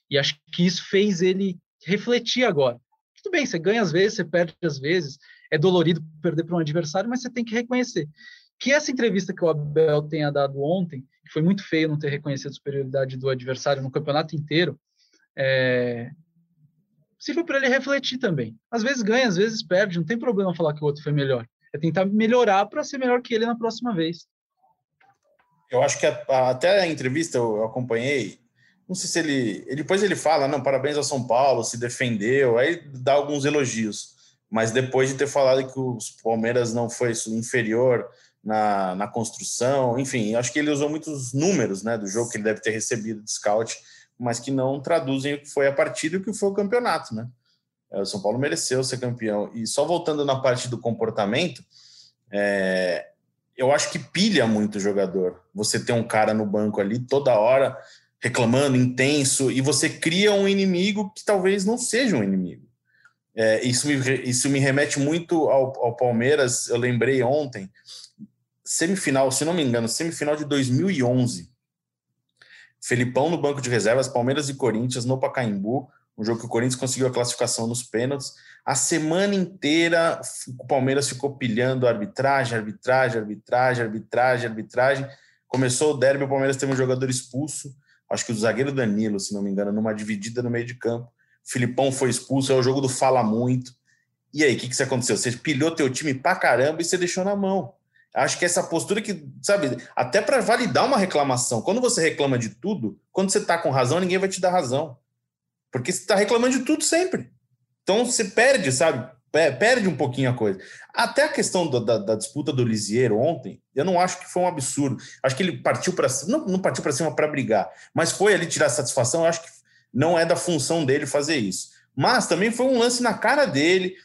E acho que isso fez ele refletir agora. Tudo bem, você ganha às vezes, você perde às vezes. É dolorido perder para um adversário, mas você tem que reconhecer que essa entrevista que o Abel tenha dado ontem, que foi muito feio não ter reconhecido a superioridade do adversário no campeonato inteiro, é, sirva para ele refletir também. Às vezes ganha, às vezes perde, não tem problema falar que o outro foi melhor. É tentar melhorar para ser melhor que ele na próxima vez. Eu acho que a, a, até a entrevista eu acompanhei, não sei se ele, ele, depois ele fala, não, parabéns ao São Paulo, se defendeu, aí dá alguns elogios, mas depois de ter falado que o Palmeiras não foi inferior na, na construção, enfim, acho que ele usou muitos números, né, do jogo que ele deve ter recebido de scout, mas que não traduzem o que foi a partida e o que foi o campeonato, né? É, o São Paulo mereceu ser campeão. E só voltando na parte do comportamento, é, eu acho que pilha muito o jogador. Você tem um cara no banco ali toda hora reclamando, intenso, e você cria um inimigo que talvez não seja um inimigo. É, isso, me, isso me remete muito ao, ao Palmeiras. Eu lembrei ontem, semifinal, se não me engano, semifinal de 2011. Felipão no banco de reservas, Palmeiras e Corinthians no Pacaembu um jogo que o Corinthians conseguiu a classificação nos pênaltis. A semana inteira o Palmeiras ficou pilhando arbitragem, arbitragem, arbitragem, arbitragem, arbitragem. Começou o derby, o Palmeiras teve um jogador expulso, acho que o zagueiro Danilo, se não me engano, numa dividida no meio de campo. O Filipão foi expulso, é o jogo do fala muito. E aí, o que, que aconteceu? Você pilhou teu time pra caramba e você deixou na mão. Acho que essa postura que, sabe, até para validar uma reclamação, quando você reclama de tudo, quando você tá com razão, ninguém vai te dar razão. Porque você está reclamando de tudo sempre. Então você perde, sabe? Perde um pouquinho a coisa. Até a questão da, da, da disputa do Lisieiro ontem, eu não acho que foi um absurdo. Acho que ele partiu para não, não partiu para cima para brigar, mas foi ali tirar satisfação. Eu acho que não é da função dele fazer isso. Mas também foi um lance na cara dele.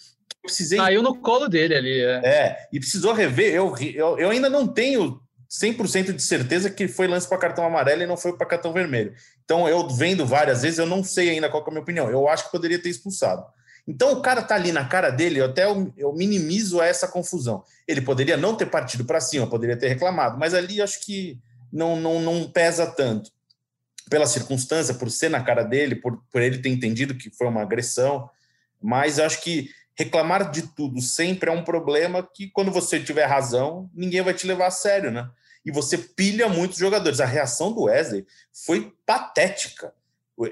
precisei. Caiu no colo dele ali. É, é e precisou rever. Eu, eu, eu ainda não tenho 100% de certeza que foi lance para cartão amarelo e não foi para cartão vermelho. Então, eu vendo várias vezes, eu não sei ainda qual é a minha opinião. Eu acho que poderia ter expulsado. Então, o cara tá ali na cara dele, eu até eu, minimizo essa confusão. Ele poderia não ter partido para cima, poderia ter reclamado, mas ali acho que não, não, não pesa tanto. Pela circunstância, por ser na cara dele, por, por ele ter entendido que foi uma agressão. Mas acho que reclamar de tudo sempre é um problema que, quando você tiver razão, ninguém vai te levar a sério, né? E você pilha muitos jogadores. A reação do Wesley foi patética.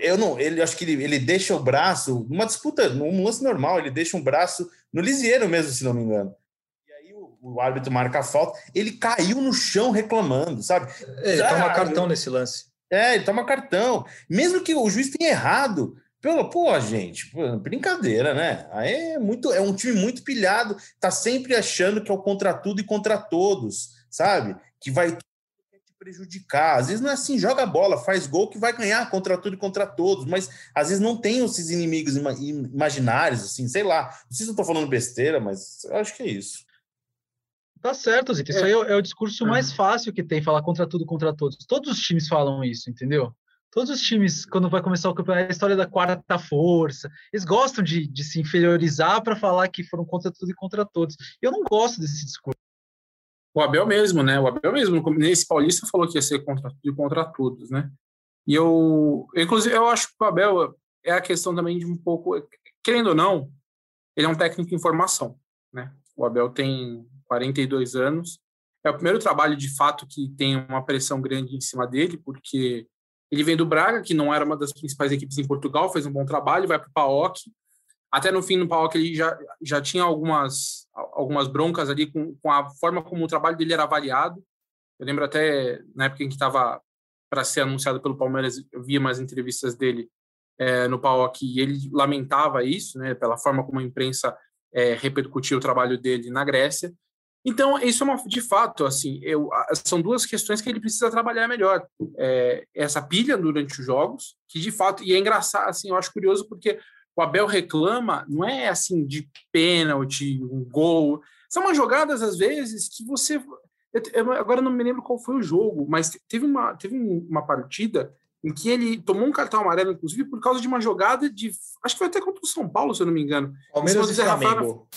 Eu não, ele acho que ele, ele deixa o braço numa disputa, num lance normal, ele deixa um braço no lisieiro mesmo, se não me engano. E aí o, o árbitro marca a falta, ele caiu no chão reclamando, sabe? Ele ah, toma cartão nesse lance. É, ele toma cartão. Mesmo que o juiz tenha errado, pelo, pô, gente, pô, brincadeira, né? Aí é muito, é um time muito pilhado, tá sempre achando que é o contra tudo e contra todos, sabe? Que vai te prejudicar. Às vezes não é assim, joga a bola, faz gol que vai ganhar contra tudo e contra todos, mas às vezes não tem esses inimigos imaginários, assim, sei lá. Não sei se eu tô falando besteira, mas eu acho que é isso. Tá certo, Zito. Isso é. aí é, é, o discurso mais fácil que tem, falar contra tudo, contra todos. Todos os times falam isso, entendeu? Todos os times, quando vai começar o campeonato, é a história da quarta força, eles gostam de, de se inferiorizar para falar que foram contra tudo e contra todos. Eu não gosto desse discurso. O Abel mesmo, né? O Abel mesmo, nesse Paulista, falou que ia ser contra tudo e contra todos, né? E eu, inclusive, eu acho que o Abel é a questão também de um pouco, querendo ou não, ele é um técnico em formação, né? O Abel tem 42 anos, é o primeiro trabalho de fato que tem uma pressão grande em cima dele, porque ele vem do Braga, que não era uma das principais equipes em Portugal, fez um bom trabalho, vai para o PAOK, até no fim do PAOK ele já, já tinha algumas, algumas broncas ali com, com a forma como o trabalho dele era avaliado. Eu lembro até na época em que estava para ser anunciado pelo Palmeiras, eu via mais entrevistas dele é, no PAOK e ele lamentava isso, né, pela forma como a imprensa é, repercutiu o trabalho dele na Grécia. Então, isso é uma, de fato, assim, eu, são duas questões que ele precisa trabalhar melhor. É, essa pilha durante os jogos, que de fato, e é engraçado, assim, eu acho curioso porque o Abel reclama, não é assim de pênalti, um gol. São umas jogadas, às vezes, que você. Eu, agora não me lembro qual foi o jogo, mas teve uma, teve uma partida em que ele tomou um cartão amarelo, inclusive, por causa de uma jogada de. Acho que foi até contra o São Paulo, se eu não me engano. Palmeiras e Flamengo.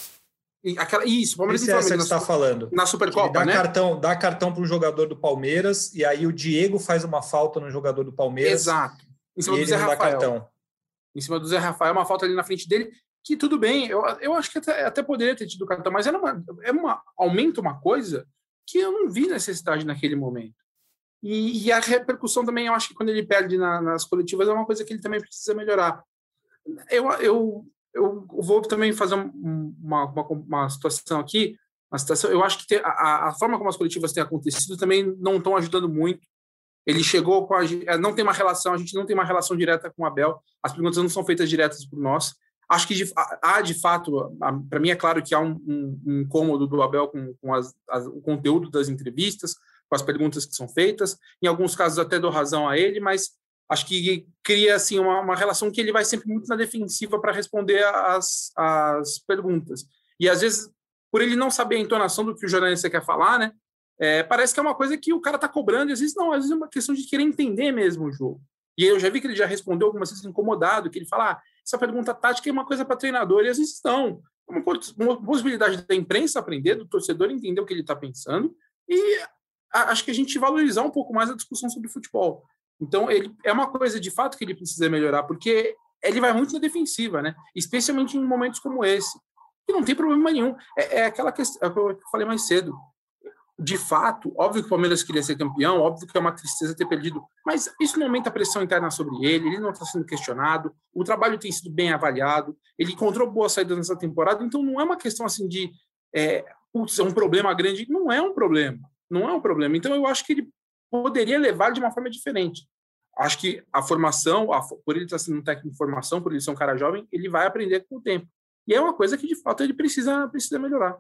Aquela, isso, Palmeiras Esse e é Flamengo. essa que você está falando. Na Supercopa, dá né? Cartão, dá cartão para um jogador do Palmeiras e aí o Diego faz uma falta no jogador do Palmeiras. Exato. Em E cima do ele Zé não dá Rafael. cartão. Em cima do Zé Rafael, uma falta ali na frente dele, que tudo bem, eu, eu acho que até, até poderia ter tido cartão, mas era uma, é uma, aumenta uma coisa que eu não vi necessidade naquele momento. E, e a repercussão também, eu acho que quando ele perde na- nas coletivas, é uma coisa que ele também precisa melhorar. Eu, eu, eu vou também fazer um- uma, uma, uma situação aqui, uma situação, eu acho que tem- a, a forma como as coletivas têm acontecido também não estão ajudando muito. Ele chegou com a é, não tem uma relação, a gente não tem uma relação direta com o Abel, as perguntas não são feitas diretas por nós. Acho que de, há, de fato, para mim é claro que há um, um, um incômodo do Abel com, com as, as, o conteúdo das entrevistas, com as perguntas que são feitas. Em alguns casos até dou razão a ele, mas acho que cria assim uma, uma relação que ele vai sempre muito na defensiva para responder as, as perguntas. E às vezes, por ele não saber a entonação do que o jornalista quer falar, né? É, parece que é uma coisa que o cara está cobrando, e às vezes não, às vezes é uma questão de querer entender mesmo o jogo. E eu já vi que ele já respondeu algumas vezes incomodado, que ele fala: ah, essa pergunta tática é uma coisa para treinador, e às vezes não. É uma, pos- uma possibilidade da imprensa aprender, do torcedor entender o que ele está pensando, e acho que a gente valorizar um pouco mais a discussão sobre futebol. Então, ele é uma coisa de fato que ele precisa melhorar, porque ele vai muito na defensiva, né? Especialmente em momentos como esse. E não tem problema nenhum. É, é aquela questão é que eu falei mais cedo de fato, óbvio que o Palmeiras queria ser campeão, óbvio que é uma tristeza ter perdido, mas isso não aumenta a pressão interna sobre ele, ele não está sendo questionado, o trabalho tem sido bem avaliado, ele encontrou boa saída nessa temporada, então não é uma questão assim de é, putz, é um problema grande, não é um problema, não é um problema. Então eu acho que ele poderia levar de uma forma diferente. Acho que a formação, a, por ele estar sendo um técnico de formação, por ele ser um cara jovem, ele vai aprender com o tempo. E é uma coisa que de fato ele precisa, precisa melhorar.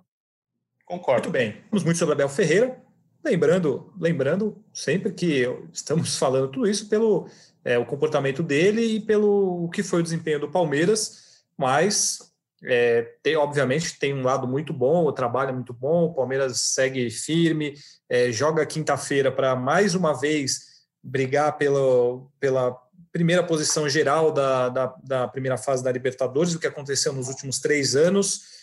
Concordo. Muito bem. Vamos muito sobre Abel Ferreira. Lembrando, lembrando sempre que estamos [LAUGHS] falando tudo isso pelo é, o comportamento dele e pelo que foi o desempenho do Palmeiras, mas é, tem, obviamente tem um lado muito bom, o trabalho é muito bom, o Palmeiras segue firme, é, joga quinta-feira para mais uma vez brigar pelo, pela primeira posição geral da, da, da primeira fase da Libertadores, o que aconteceu nos últimos três anos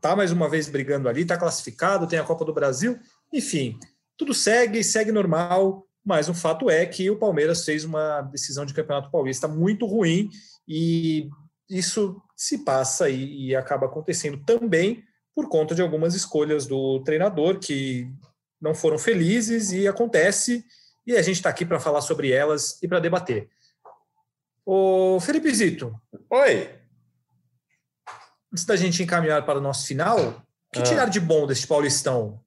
está mais uma vez brigando ali, está classificado, tem a Copa do Brasil, enfim, tudo segue, segue normal, mas o fato é que o Palmeiras fez uma decisão de campeonato paulista muito ruim e isso se passa e, e acaba acontecendo também por conta de algumas escolhas do treinador que não foram felizes e acontece, e a gente está aqui para falar sobre elas e para debater. Ô Felipe Zito, Oi. Antes da gente encaminhar para o nosso final, o que Ah. tirar de bom deste Paulistão?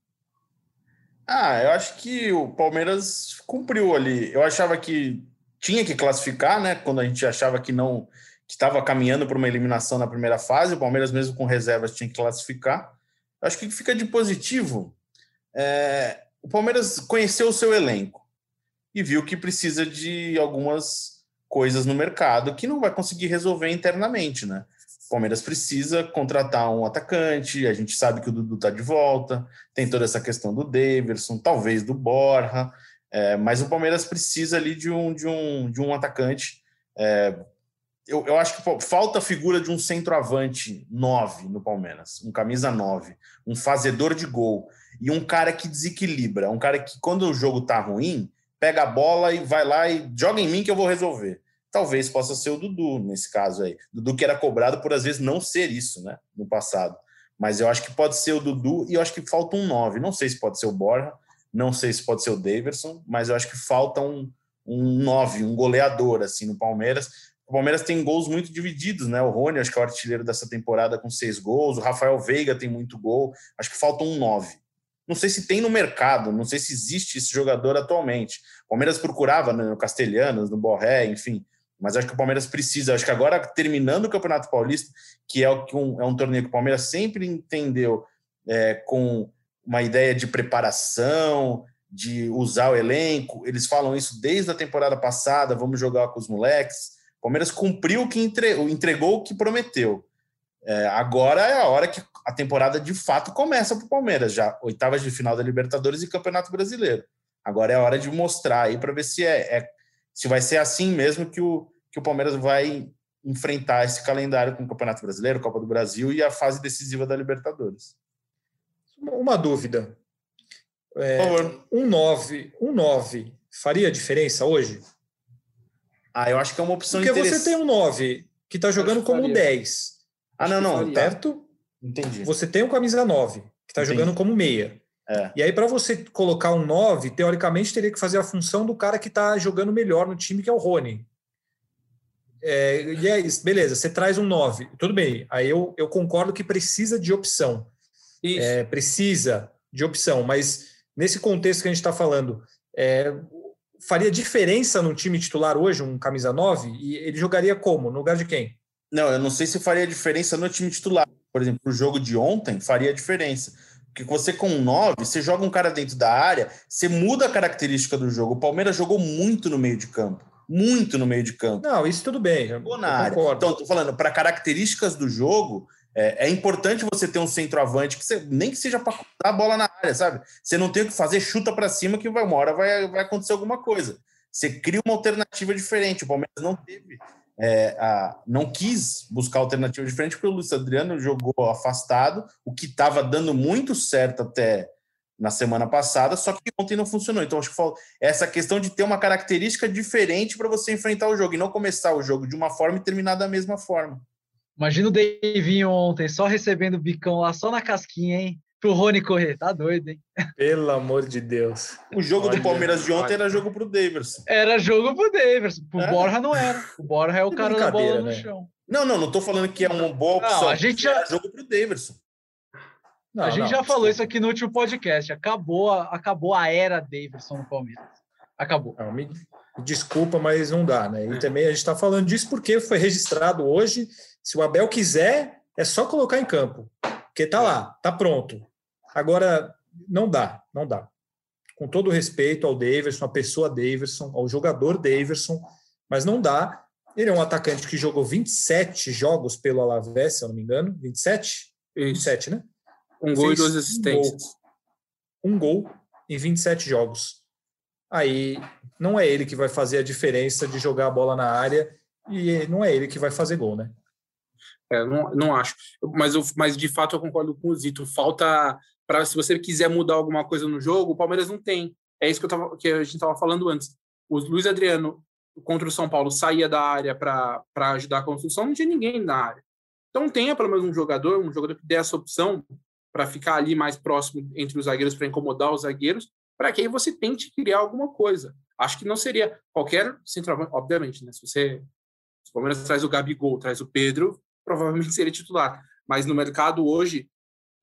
Ah, eu acho que o Palmeiras cumpriu ali. Eu achava que tinha que classificar, né? Quando a gente achava que não que estava caminhando para uma eliminação na primeira fase, o Palmeiras mesmo com reservas tinha que classificar. Eu acho que fica de positivo. é, o Palmeiras conheceu o seu elenco e viu que precisa de algumas coisas no mercado que não vai conseguir resolver internamente, né? Palmeiras precisa contratar um atacante, a gente sabe que o Dudu está de volta, tem toda essa questão do Daverson, talvez do Borja, é, mas o Palmeiras precisa ali de um, de um, de um atacante. É, eu, eu acho que falta a figura de um centroavante 9 no Palmeiras, um camisa 9, um fazedor de gol e um cara que desequilibra, um cara que, quando o jogo tá ruim, pega a bola e vai lá e joga em mim que eu vou resolver. Talvez possa ser o Dudu nesse caso aí. Dudu que era cobrado por às vezes não ser isso, né? No passado. Mas eu acho que pode ser o Dudu e eu acho que falta um 9. Não sei se pode ser o Borja, não sei se pode ser o Daverson, mas eu acho que falta um, um 9, um goleador assim no Palmeiras. O Palmeiras tem gols muito divididos, né? O Rony, acho que é o artilheiro dessa temporada com seis gols. O Rafael Veiga tem muito gol. Acho que falta um 9. Não sei se tem no mercado, não sei se existe esse jogador atualmente. O Palmeiras procurava né, no Castelhanos, no Borré, enfim. Mas acho que o Palmeiras precisa. Acho que agora, terminando o Campeonato Paulista, que é, um, é um torneio que o Palmeiras sempre entendeu é, com uma ideia de preparação, de usar o elenco. Eles falam isso desde a temporada passada, vamos jogar com os moleques. O Palmeiras cumpriu o que entregou, entregou o que prometeu. É, agora é a hora que a temporada de fato começa para o Palmeiras, já oitavas de final da Libertadores e Campeonato Brasileiro. Agora é a hora de mostrar aí para ver se é, é, se vai ser assim mesmo que o, que o Palmeiras vai enfrentar esse calendário com o Campeonato Brasileiro, Copa do Brasil e a fase decisiva da Libertadores. Uma dúvida. É, um 9, um 9 faria diferença hoje? Ah, eu acho que é uma opção Porque você tem um 9 que está jogando como um 10. Ah, não, não. Certo? Entendi. Você tem um camisa 9 que está jogando como meia. É. E aí, para você colocar um 9, teoricamente teria que fazer a função do cara que está jogando melhor no time, que é o Rony. É, e é isso, beleza, você traz um 9, tudo bem. Aí eu, eu concordo que precisa de opção. É, precisa de opção, mas nesse contexto que a gente está falando, é, faria diferença no time titular hoje, um camisa 9? E ele jogaria como? No lugar de quem? Não, eu não sei se faria diferença no time titular. Por exemplo, o jogo de ontem faria diferença. Porque você com um 9, você joga um cara dentro da área, você muda a característica do jogo. O Palmeiras jogou muito no meio de campo. Muito no meio de campo. Não, isso tudo bem. Jogou na área. Então, tô falando, para características do jogo, é, é, importante você ter um centroavante que você, nem que seja para dar a bola na área, sabe? Você não tem o que fazer, chuta para cima que vai, uma hora vai, vai acontecer alguma coisa. Você cria uma alternativa diferente. O Palmeiras não teve, é, a, não quis buscar alternativa diferente porque o Luiz Adriano jogou afastado, o que estava dando muito certo até na semana passada, só que ontem não funcionou. Então, acho que essa questão de ter uma característica diferente para você enfrentar o jogo e não começar o jogo de uma forma e terminar da mesma forma. Imagina o Davinho ontem, só recebendo o bicão lá, só na casquinha, hein? Pro Rony correr, tá doido, hein? Pelo amor de Deus. O jogo olha, do Palmeiras de ontem olha. era jogo pro Daverson. Era jogo pro Daverson. Pro é. Borja não era. O Borja é o cara da bola no né? chão. Não, não, não tô falando que é uma boa opção. Não, a gente já... Era jogo pro Daverson. Não, a gente não, já falou isso aqui no último podcast. Acabou a, acabou a era Daverson no Palmeiras. Acabou. Não, me desculpa, mas não dá, né? E é. também a gente está falando disso porque foi registrado hoje se o Abel quiser, é só colocar em campo, porque tá lá, tá pronto. Agora, não dá, não dá. Com todo respeito ao Daverson, à pessoa Daverson, ao jogador Daverson, mas não dá. Ele é um atacante que jogou 27 jogos pelo Alavés, se eu não me engano. 27? Isso. 27, né? Um gol Fez e duas assistências. Um gol, um gol em 27 jogos. Aí não é ele que vai fazer a diferença de jogar a bola na área e não é ele que vai fazer gol, né? É, não, não acho. Mas, eu, mas de fato eu concordo com o Zito. Falta para se você quiser mudar alguma coisa no jogo, o Palmeiras não tem. É isso que, tava, que a gente estava falando antes. O Luiz Adriano contra o São Paulo saía da área para ajudar a construção, não tinha ninguém na área. Então tenha pelo menos um jogador, um jogador que dê essa opção para ficar ali mais próximo entre os zagueiros, para incomodar os zagueiros, para que aí você tente criar alguma coisa. Acho que não seria qualquer centroavante, obviamente, né? Se você se o Palmeiras traz o Gabigol, traz o Pedro, provavelmente seria titular. Mas no mercado hoje,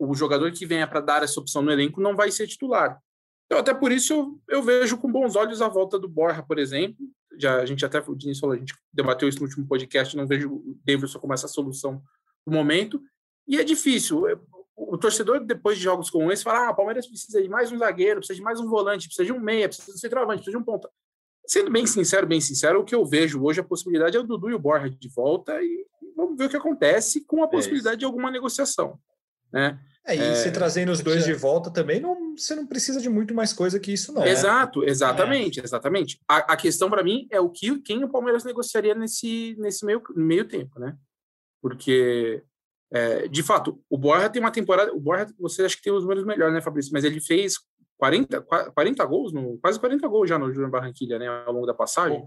o jogador que venha para dar essa opção no elenco não vai ser titular. Então, até por isso, eu, eu, vejo com bons olhos a volta do Borja, por exemplo. Já, a gente até, o Diniz falou, a gente debateu isso no último podcast, não vejo o Davidson como essa solução no momento. E é difícil. O, o torcedor, depois de jogos como esse, fala: ah, o Palmeiras precisa de mais um zagueiro, precisa de mais um volante, precisa de um meia, precisa de um centroavante, precisa de um ponta. Sendo bem sincero, bem sincero, o que eu vejo hoje, a possibilidade é o Dudu e o Borja de volta e vamos ver o que acontece com a é possibilidade é de alguma negociação. Né? É, e é, você trazendo os dois de volta também, não, você não precisa de muito mais coisa que isso, não. Exato, exatamente, é. exatamente. A, a questão para mim é o que quem o Palmeiras negociaria nesse, nesse meio, meio tempo, né? Porque, é, de fato, o Borja tem uma temporada. O Borja, você acha que tem os números melhores, né, Fabrício? Mas ele fez 40, 40 gols, no, quase 40 gols já no Júnior Barranquilha, né, ao longo da passagem.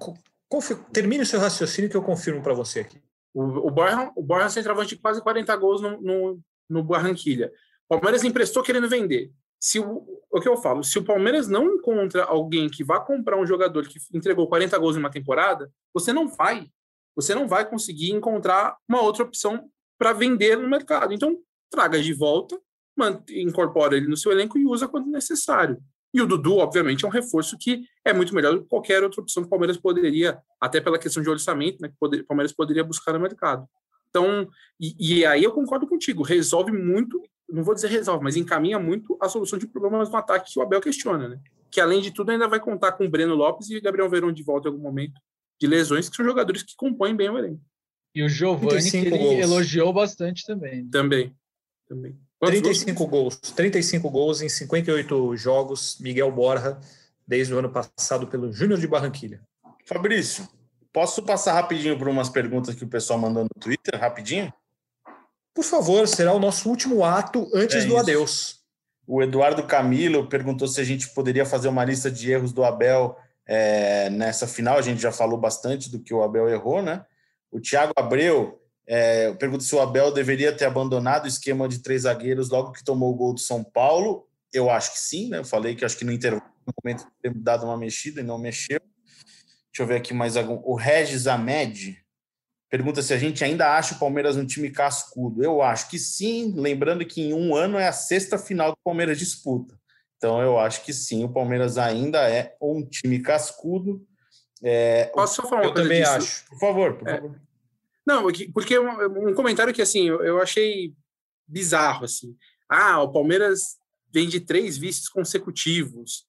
Termine o seu raciocínio que eu confirmo para você aqui. O, o Borja, o Borja é centroavante de quase 40 gols no, no, no Barranquilha. O Palmeiras emprestou querendo vender. Se o, o que eu falo, se o Palmeiras não encontra alguém que vá comprar um jogador que entregou 40 gols em uma temporada, você não vai, você não vai conseguir encontrar uma outra opção para vender no mercado. Então, traga de volta, incorpora ele no seu elenco e usa quando necessário. E o Dudu, obviamente, é um reforço que é muito melhor do que qualquer outra opção que o Palmeiras poderia, até pela questão de orçamento, né, que o Palmeiras poderia buscar no mercado. Então, e, e, aí eu concordo contigo, resolve muito não vou dizer resolve, mas encaminha muito a solução de problemas no ataque que o Abel questiona, né? Que além de tudo ainda vai contar com o Breno Lopes e Gabriel Verão de volta em algum momento de lesões, que são jogadores que compõem bem o elenco. E o Giovani, que ele gols. elogiou bastante também. Também. também. 35 gols? 35 gols em 58 jogos, Miguel Borja, desde o ano passado pelo Júnior de Barranquilha. Fabrício, posso passar rapidinho por umas perguntas que o pessoal mandou no Twitter, rapidinho? Por favor, será o nosso último ato antes é do adeus. O Eduardo Camilo perguntou se a gente poderia fazer uma lista de erros do Abel é, nessa final. A gente já falou bastante do que o Abel errou, né? O Thiago Abreu é, pergunta se o Abel deveria ter abandonado o esquema de três zagueiros logo que tomou o gol do São Paulo. Eu acho que sim, né? Eu falei que acho que no intervalo, no momento, ter dado uma mexida e não mexeu. Deixa eu ver aqui mais algum. O Regis Ahmed pergunta se a gente ainda acha o Palmeiras um time cascudo. Eu acho que sim, lembrando que em um ano é a sexta final que o Palmeiras disputa. Então eu acho que sim, o Palmeiras ainda é um time cascudo. É, Posso só falar uma eu coisa também disso? acho. Por favor, por é. favor. Não, porque um comentário que assim eu achei bizarro assim. Ah, o Palmeiras vem de três vices consecutivos.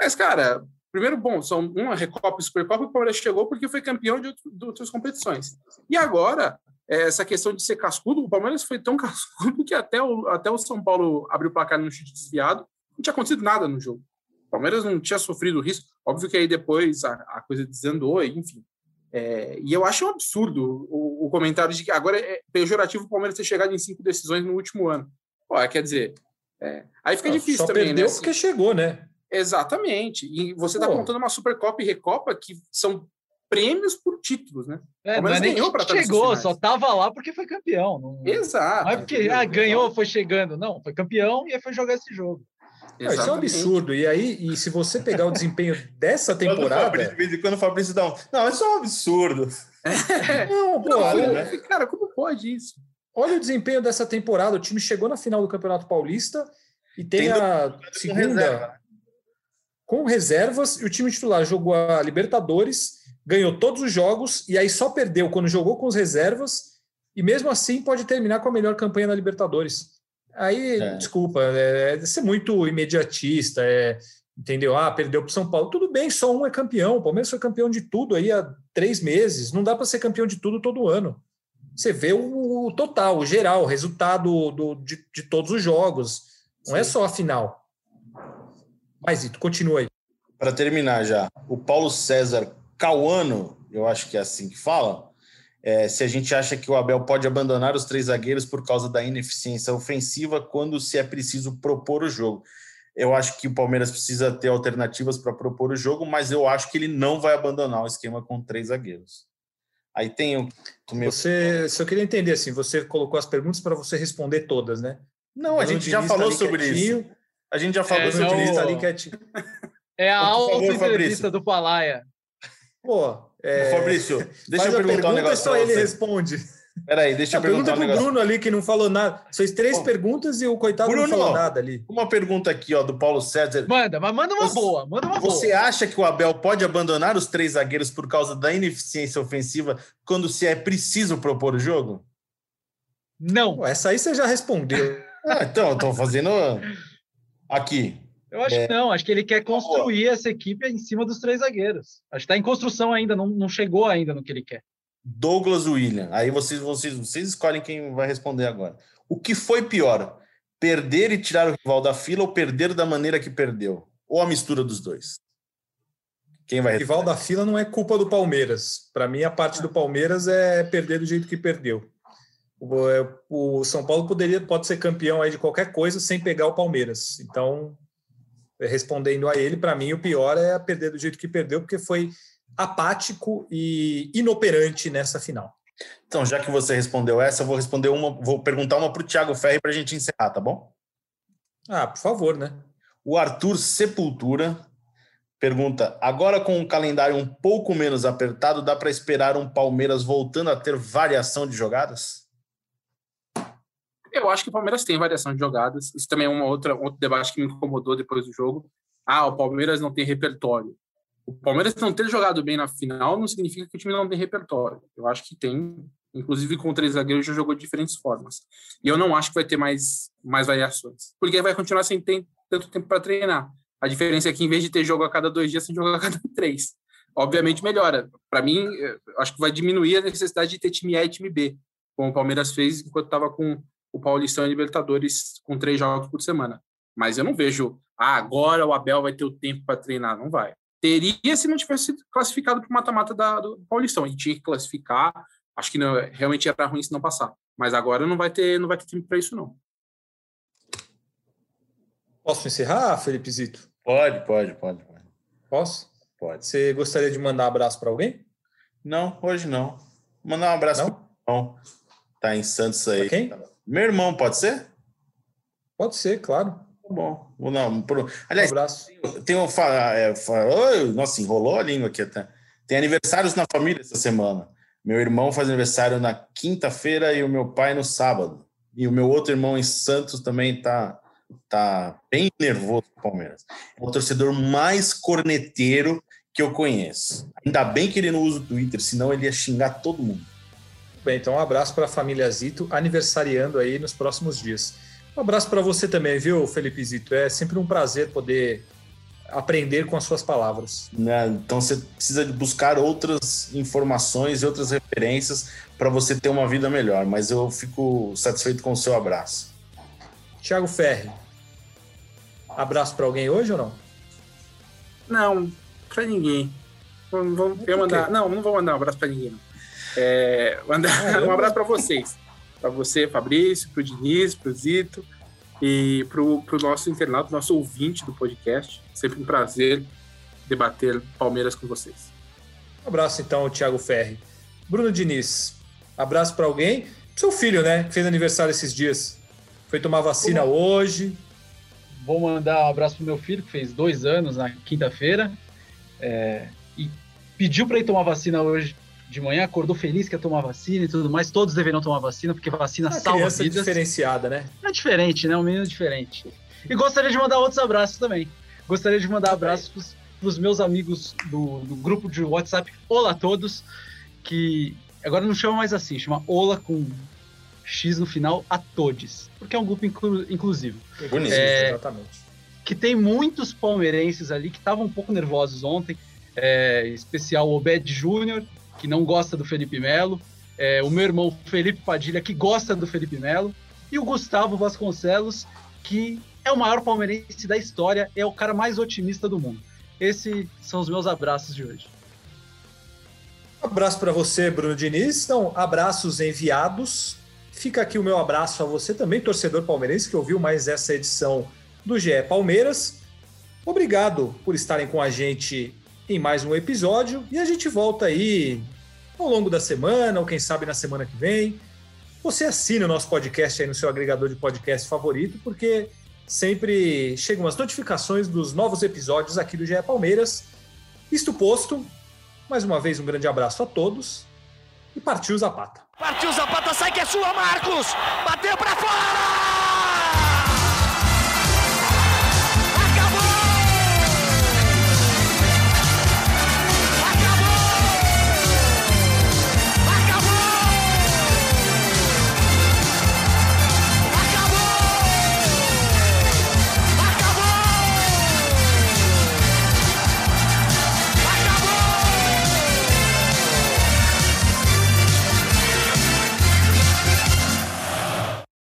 Mas cara, primeiro bom, são uma Recopa e Supercopa o Palmeiras chegou porque foi campeão de, outro, de outras competições. E agora é, essa questão de ser cascudo, o Palmeiras foi tão [LAUGHS] cascudo que até o, até o São Paulo abriu o placar no chute desviado, não tinha acontecido nada no jogo. O Palmeiras não tinha sofrido risco. Óbvio que aí depois a, a coisa desandou, enfim. É, e eu acho um absurdo o, o, comentário de que agora é pejorativo o Palmeiras ter chegado em cinco decisões no último ano. Pô, quer dizer, é, aí fica difícil só também. perdeu né? porque chegou, né? Exatamente. E você está contando uma Supercopa e Recopa que são prêmios por títulos, né? É, não é nem chegou, só tava lá porque foi campeão. Não... Exato. Não é porque ah, ganhou, foi chegando. Não, foi campeão e aí foi jogar esse jogo. Não, isso é um absurdo. E aí, e se você pegar o desempenho dessa temporada. Fabrício, de vez em quando o Fabrício dá um. Não, isso é um absurdo. É. Não, pô, olha, né? cara, como pode isso? Olha o desempenho dessa temporada. O time chegou na final do Campeonato Paulista e tem, tem a segunda com, reserva. com reservas. E o time titular jogou a Libertadores, ganhou todos os jogos e aí só perdeu quando jogou com as reservas. E mesmo assim pode terminar com a melhor campanha na Libertadores. Aí, é. desculpa, é, é ser muito imediatista, é, entendeu? Ah, perdeu para o São Paulo. Tudo bem, só um é campeão. O Palmeiras foi campeão de tudo aí há três meses. Não dá para ser campeão de tudo todo ano. Você vê o, o total, o geral, o resultado do, de, de todos os jogos. Não é Sim. é só a final. Mas, Ito, continua aí. Para terminar já, o Paulo César Cauano, eu acho que é assim que fala, é, se a gente acha que o Abel pode abandonar os três zagueiros por causa da ineficiência ofensiva quando se é preciso propor o jogo. Eu acho que o Palmeiras precisa ter alternativas para propor o jogo, mas eu acho que ele não vai abandonar o esquema com três zagueiros. Aí tem o. Você, se eu queria entender assim, você colocou as perguntas para você responder todas, né? Não, a gente já falou sobre quietinho. isso. A gente já falou é, sobre isso ali quietinho. É a auto-entrevista do Palaia. Pô, é... Fabrício, deixa eu perguntar um negócio. Só ele responde. Peraí, deixa eu perguntar pergunta um negócio. Bruno ali que não falou nada. Fez três Bom, perguntas e o coitado Bruno, não falou nada ali. Uma pergunta aqui, ó, do Paulo César. Manda, mas manda uma você, boa, manda uma Você boa. acha que o Abel pode abandonar os três zagueiros por causa da ineficiência ofensiva quando se é preciso propor o jogo? Não. Essa aí você já respondeu. ah, então, eu tô fazendo aqui. Eu acho é... que não, acho que ele quer construir essa equipe em cima dos três zagueiros. Acho que está em construção ainda, não, não chegou ainda no que ele quer. Douglas William. Aí vocês, vocês, vocês escolhem quem vai responder agora. O que foi pior? Perder e tirar o rival da fila ou perder da maneira que perdeu? Ou a mistura dos dois? Quem vai responder? O rival da fila não é culpa do Palmeiras. Para mim, a parte do Palmeiras é perder do jeito que perdeu. O, é, o São Paulo poderia pode ser campeão aí de qualquer coisa sem pegar o Palmeiras. Então, respondendo a ele, para mim o pior é perder do jeito que perdeu, porque foi apático e inoperante nessa final. Então, já que você respondeu essa, eu vou responder uma, vou perguntar uma para o Thiago Ferri para a gente encerrar, tá bom? Ah, por favor, né? O Arthur Sepultura pergunta: agora com um calendário um pouco menos apertado, dá para esperar um Palmeiras voltando a ter variação de jogadas? Eu acho que o Palmeiras tem variação de jogadas. Isso também é uma outra outro debate que me incomodou depois do jogo. Ah, o Palmeiras não tem repertório. O Palmeiras não ter jogado bem na final não significa que o time não tem repertório. Eu acho que tem Inclusive, com três zagueiros, já jogou de diferentes formas. E eu não acho que vai ter mais, mais variações. Porque vai continuar sem ter tanto tempo para treinar. A diferença é que, em vez de ter jogo a cada dois dias, tem jogo a cada [LAUGHS] três. Obviamente, melhora. Para mim, acho que vai diminuir a necessidade de ter time A e time B, como o Palmeiras fez enquanto estava com o Paulistão e Libertadores com três jogos por semana. Mas eu não vejo, ah, agora o Abel vai ter o tempo para treinar. Não vai. Teria se não tivesse classificado para o mata-mata do Paulistão. A gente tinha que classificar. Acho que não, realmente era ruim se não passar. Mas agora não vai ter, não vai ter tempo para isso, não. Posso encerrar, Felipe Zito? Pode, pode, pode. pode. Posso? Pode. Você gostaria de mandar um abraço para alguém? Não, hoje não. Mandar um abraço Não? pro meu irmão. Tá em Santos aí. Pra quem? Meu irmão, pode ser? Pode ser, claro. Tá bom. Ou Não, pro... Um Aliás, abraço. tem um. é, Nossa, enrolou a língua aqui até. Tem aniversários na família essa semana. Meu irmão faz aniversário na quinta-feira e o meu pai no sábado. E o meu outro irmão em Santos também tá, tá bem nervoso com o Palmeiras. É o torcedor mais corneteiro que eu conheço. Ainda bem que ele não usa o Twitter, senão ele ia xingar todo mundo. Bem, então um abraço para a família Zito, aniversariando aí nos próximos dias. Um abraço para você também, viu, Felipe Zito? É sempre um prazer poder aprender com as suas palavras. né? Então você precisa de buscar outras informações e outras referências para você ter uma vida melhor. Mas eu fico satisfeito com o seu abraço. Tiago Ferri, abraço para alguém hoje ou não? Não, para ninguém. Vamos, vamos Por eu mandar. Não, não vou mandar um abraço para ninguém. É, mandar Ah, [LAUGHS] um abraço para vocês. Para você, Fabrício, para o Diniz, para o Zito e para o nosso internauta, nosso ouvinte do podcast. Sempre um prazer debater Palmeiras com vocês. Um abraço então, Tiago Ferri. Bruno Diniz, abraço para alguém. Seu filho, né? Que fez aniversário esses dias. Foi tomar vacina hoje. Vou mandar um abraço pro meu filho, que fez dois anos na quinta-feira. é, e pediu para ir tomar vacina hoje de manhã, acordou feliz que ia tomar vacina e tudo mais. Todos deveriam tomar vacina, porque vacina Uma salva criança vidas. diferenciada, né? É diferente, né? Um menino diferente. E gostaria de mandar outros abraços também. Gostaria de mandar abraços para os meus amigos do, do grupo de WhatsApp Olá a Todos, que agora não chama mais assim, chama Olá com X no final a todos, porque é um grupo inclu- inclusivo. Bonito. É. Exatamente. Que tem muitos palmeirenses ali que estavam um pouco nervosos ontem, é, em especial o Obed Júnior, que não gosta do Felipe Melo, é, o meu irmão Felipe Padilha, que gosta do Felipe Melo, e o Gustavo Vasconcelos, que é o maior palmeirense da história, é o cara mais otimista do mundo. Esses são os meus abraços de hoje. Abraço para você, Bruno Diniz. Então, abraços enviados. Fica aqui o meu abraço a você também, torcedor palmeirense, que ouviu mais essa edição do GE Palmeiras. Obrigado por estarem com a gente em mais um episódio e a gente volta aí ao longo da semana, ou quem sabe na semana que vem. Você assina o nosso podcast aí no seu agregador de podcast favorito, porque sempre chegam as notificações dos novos episódios aqui do GE Palmeiras. Isto posto, mais uma vez um grande abraço a todos e partiu Zapata. Partiu Zapata, sai que é sua, Marcos! Bateu pra fora!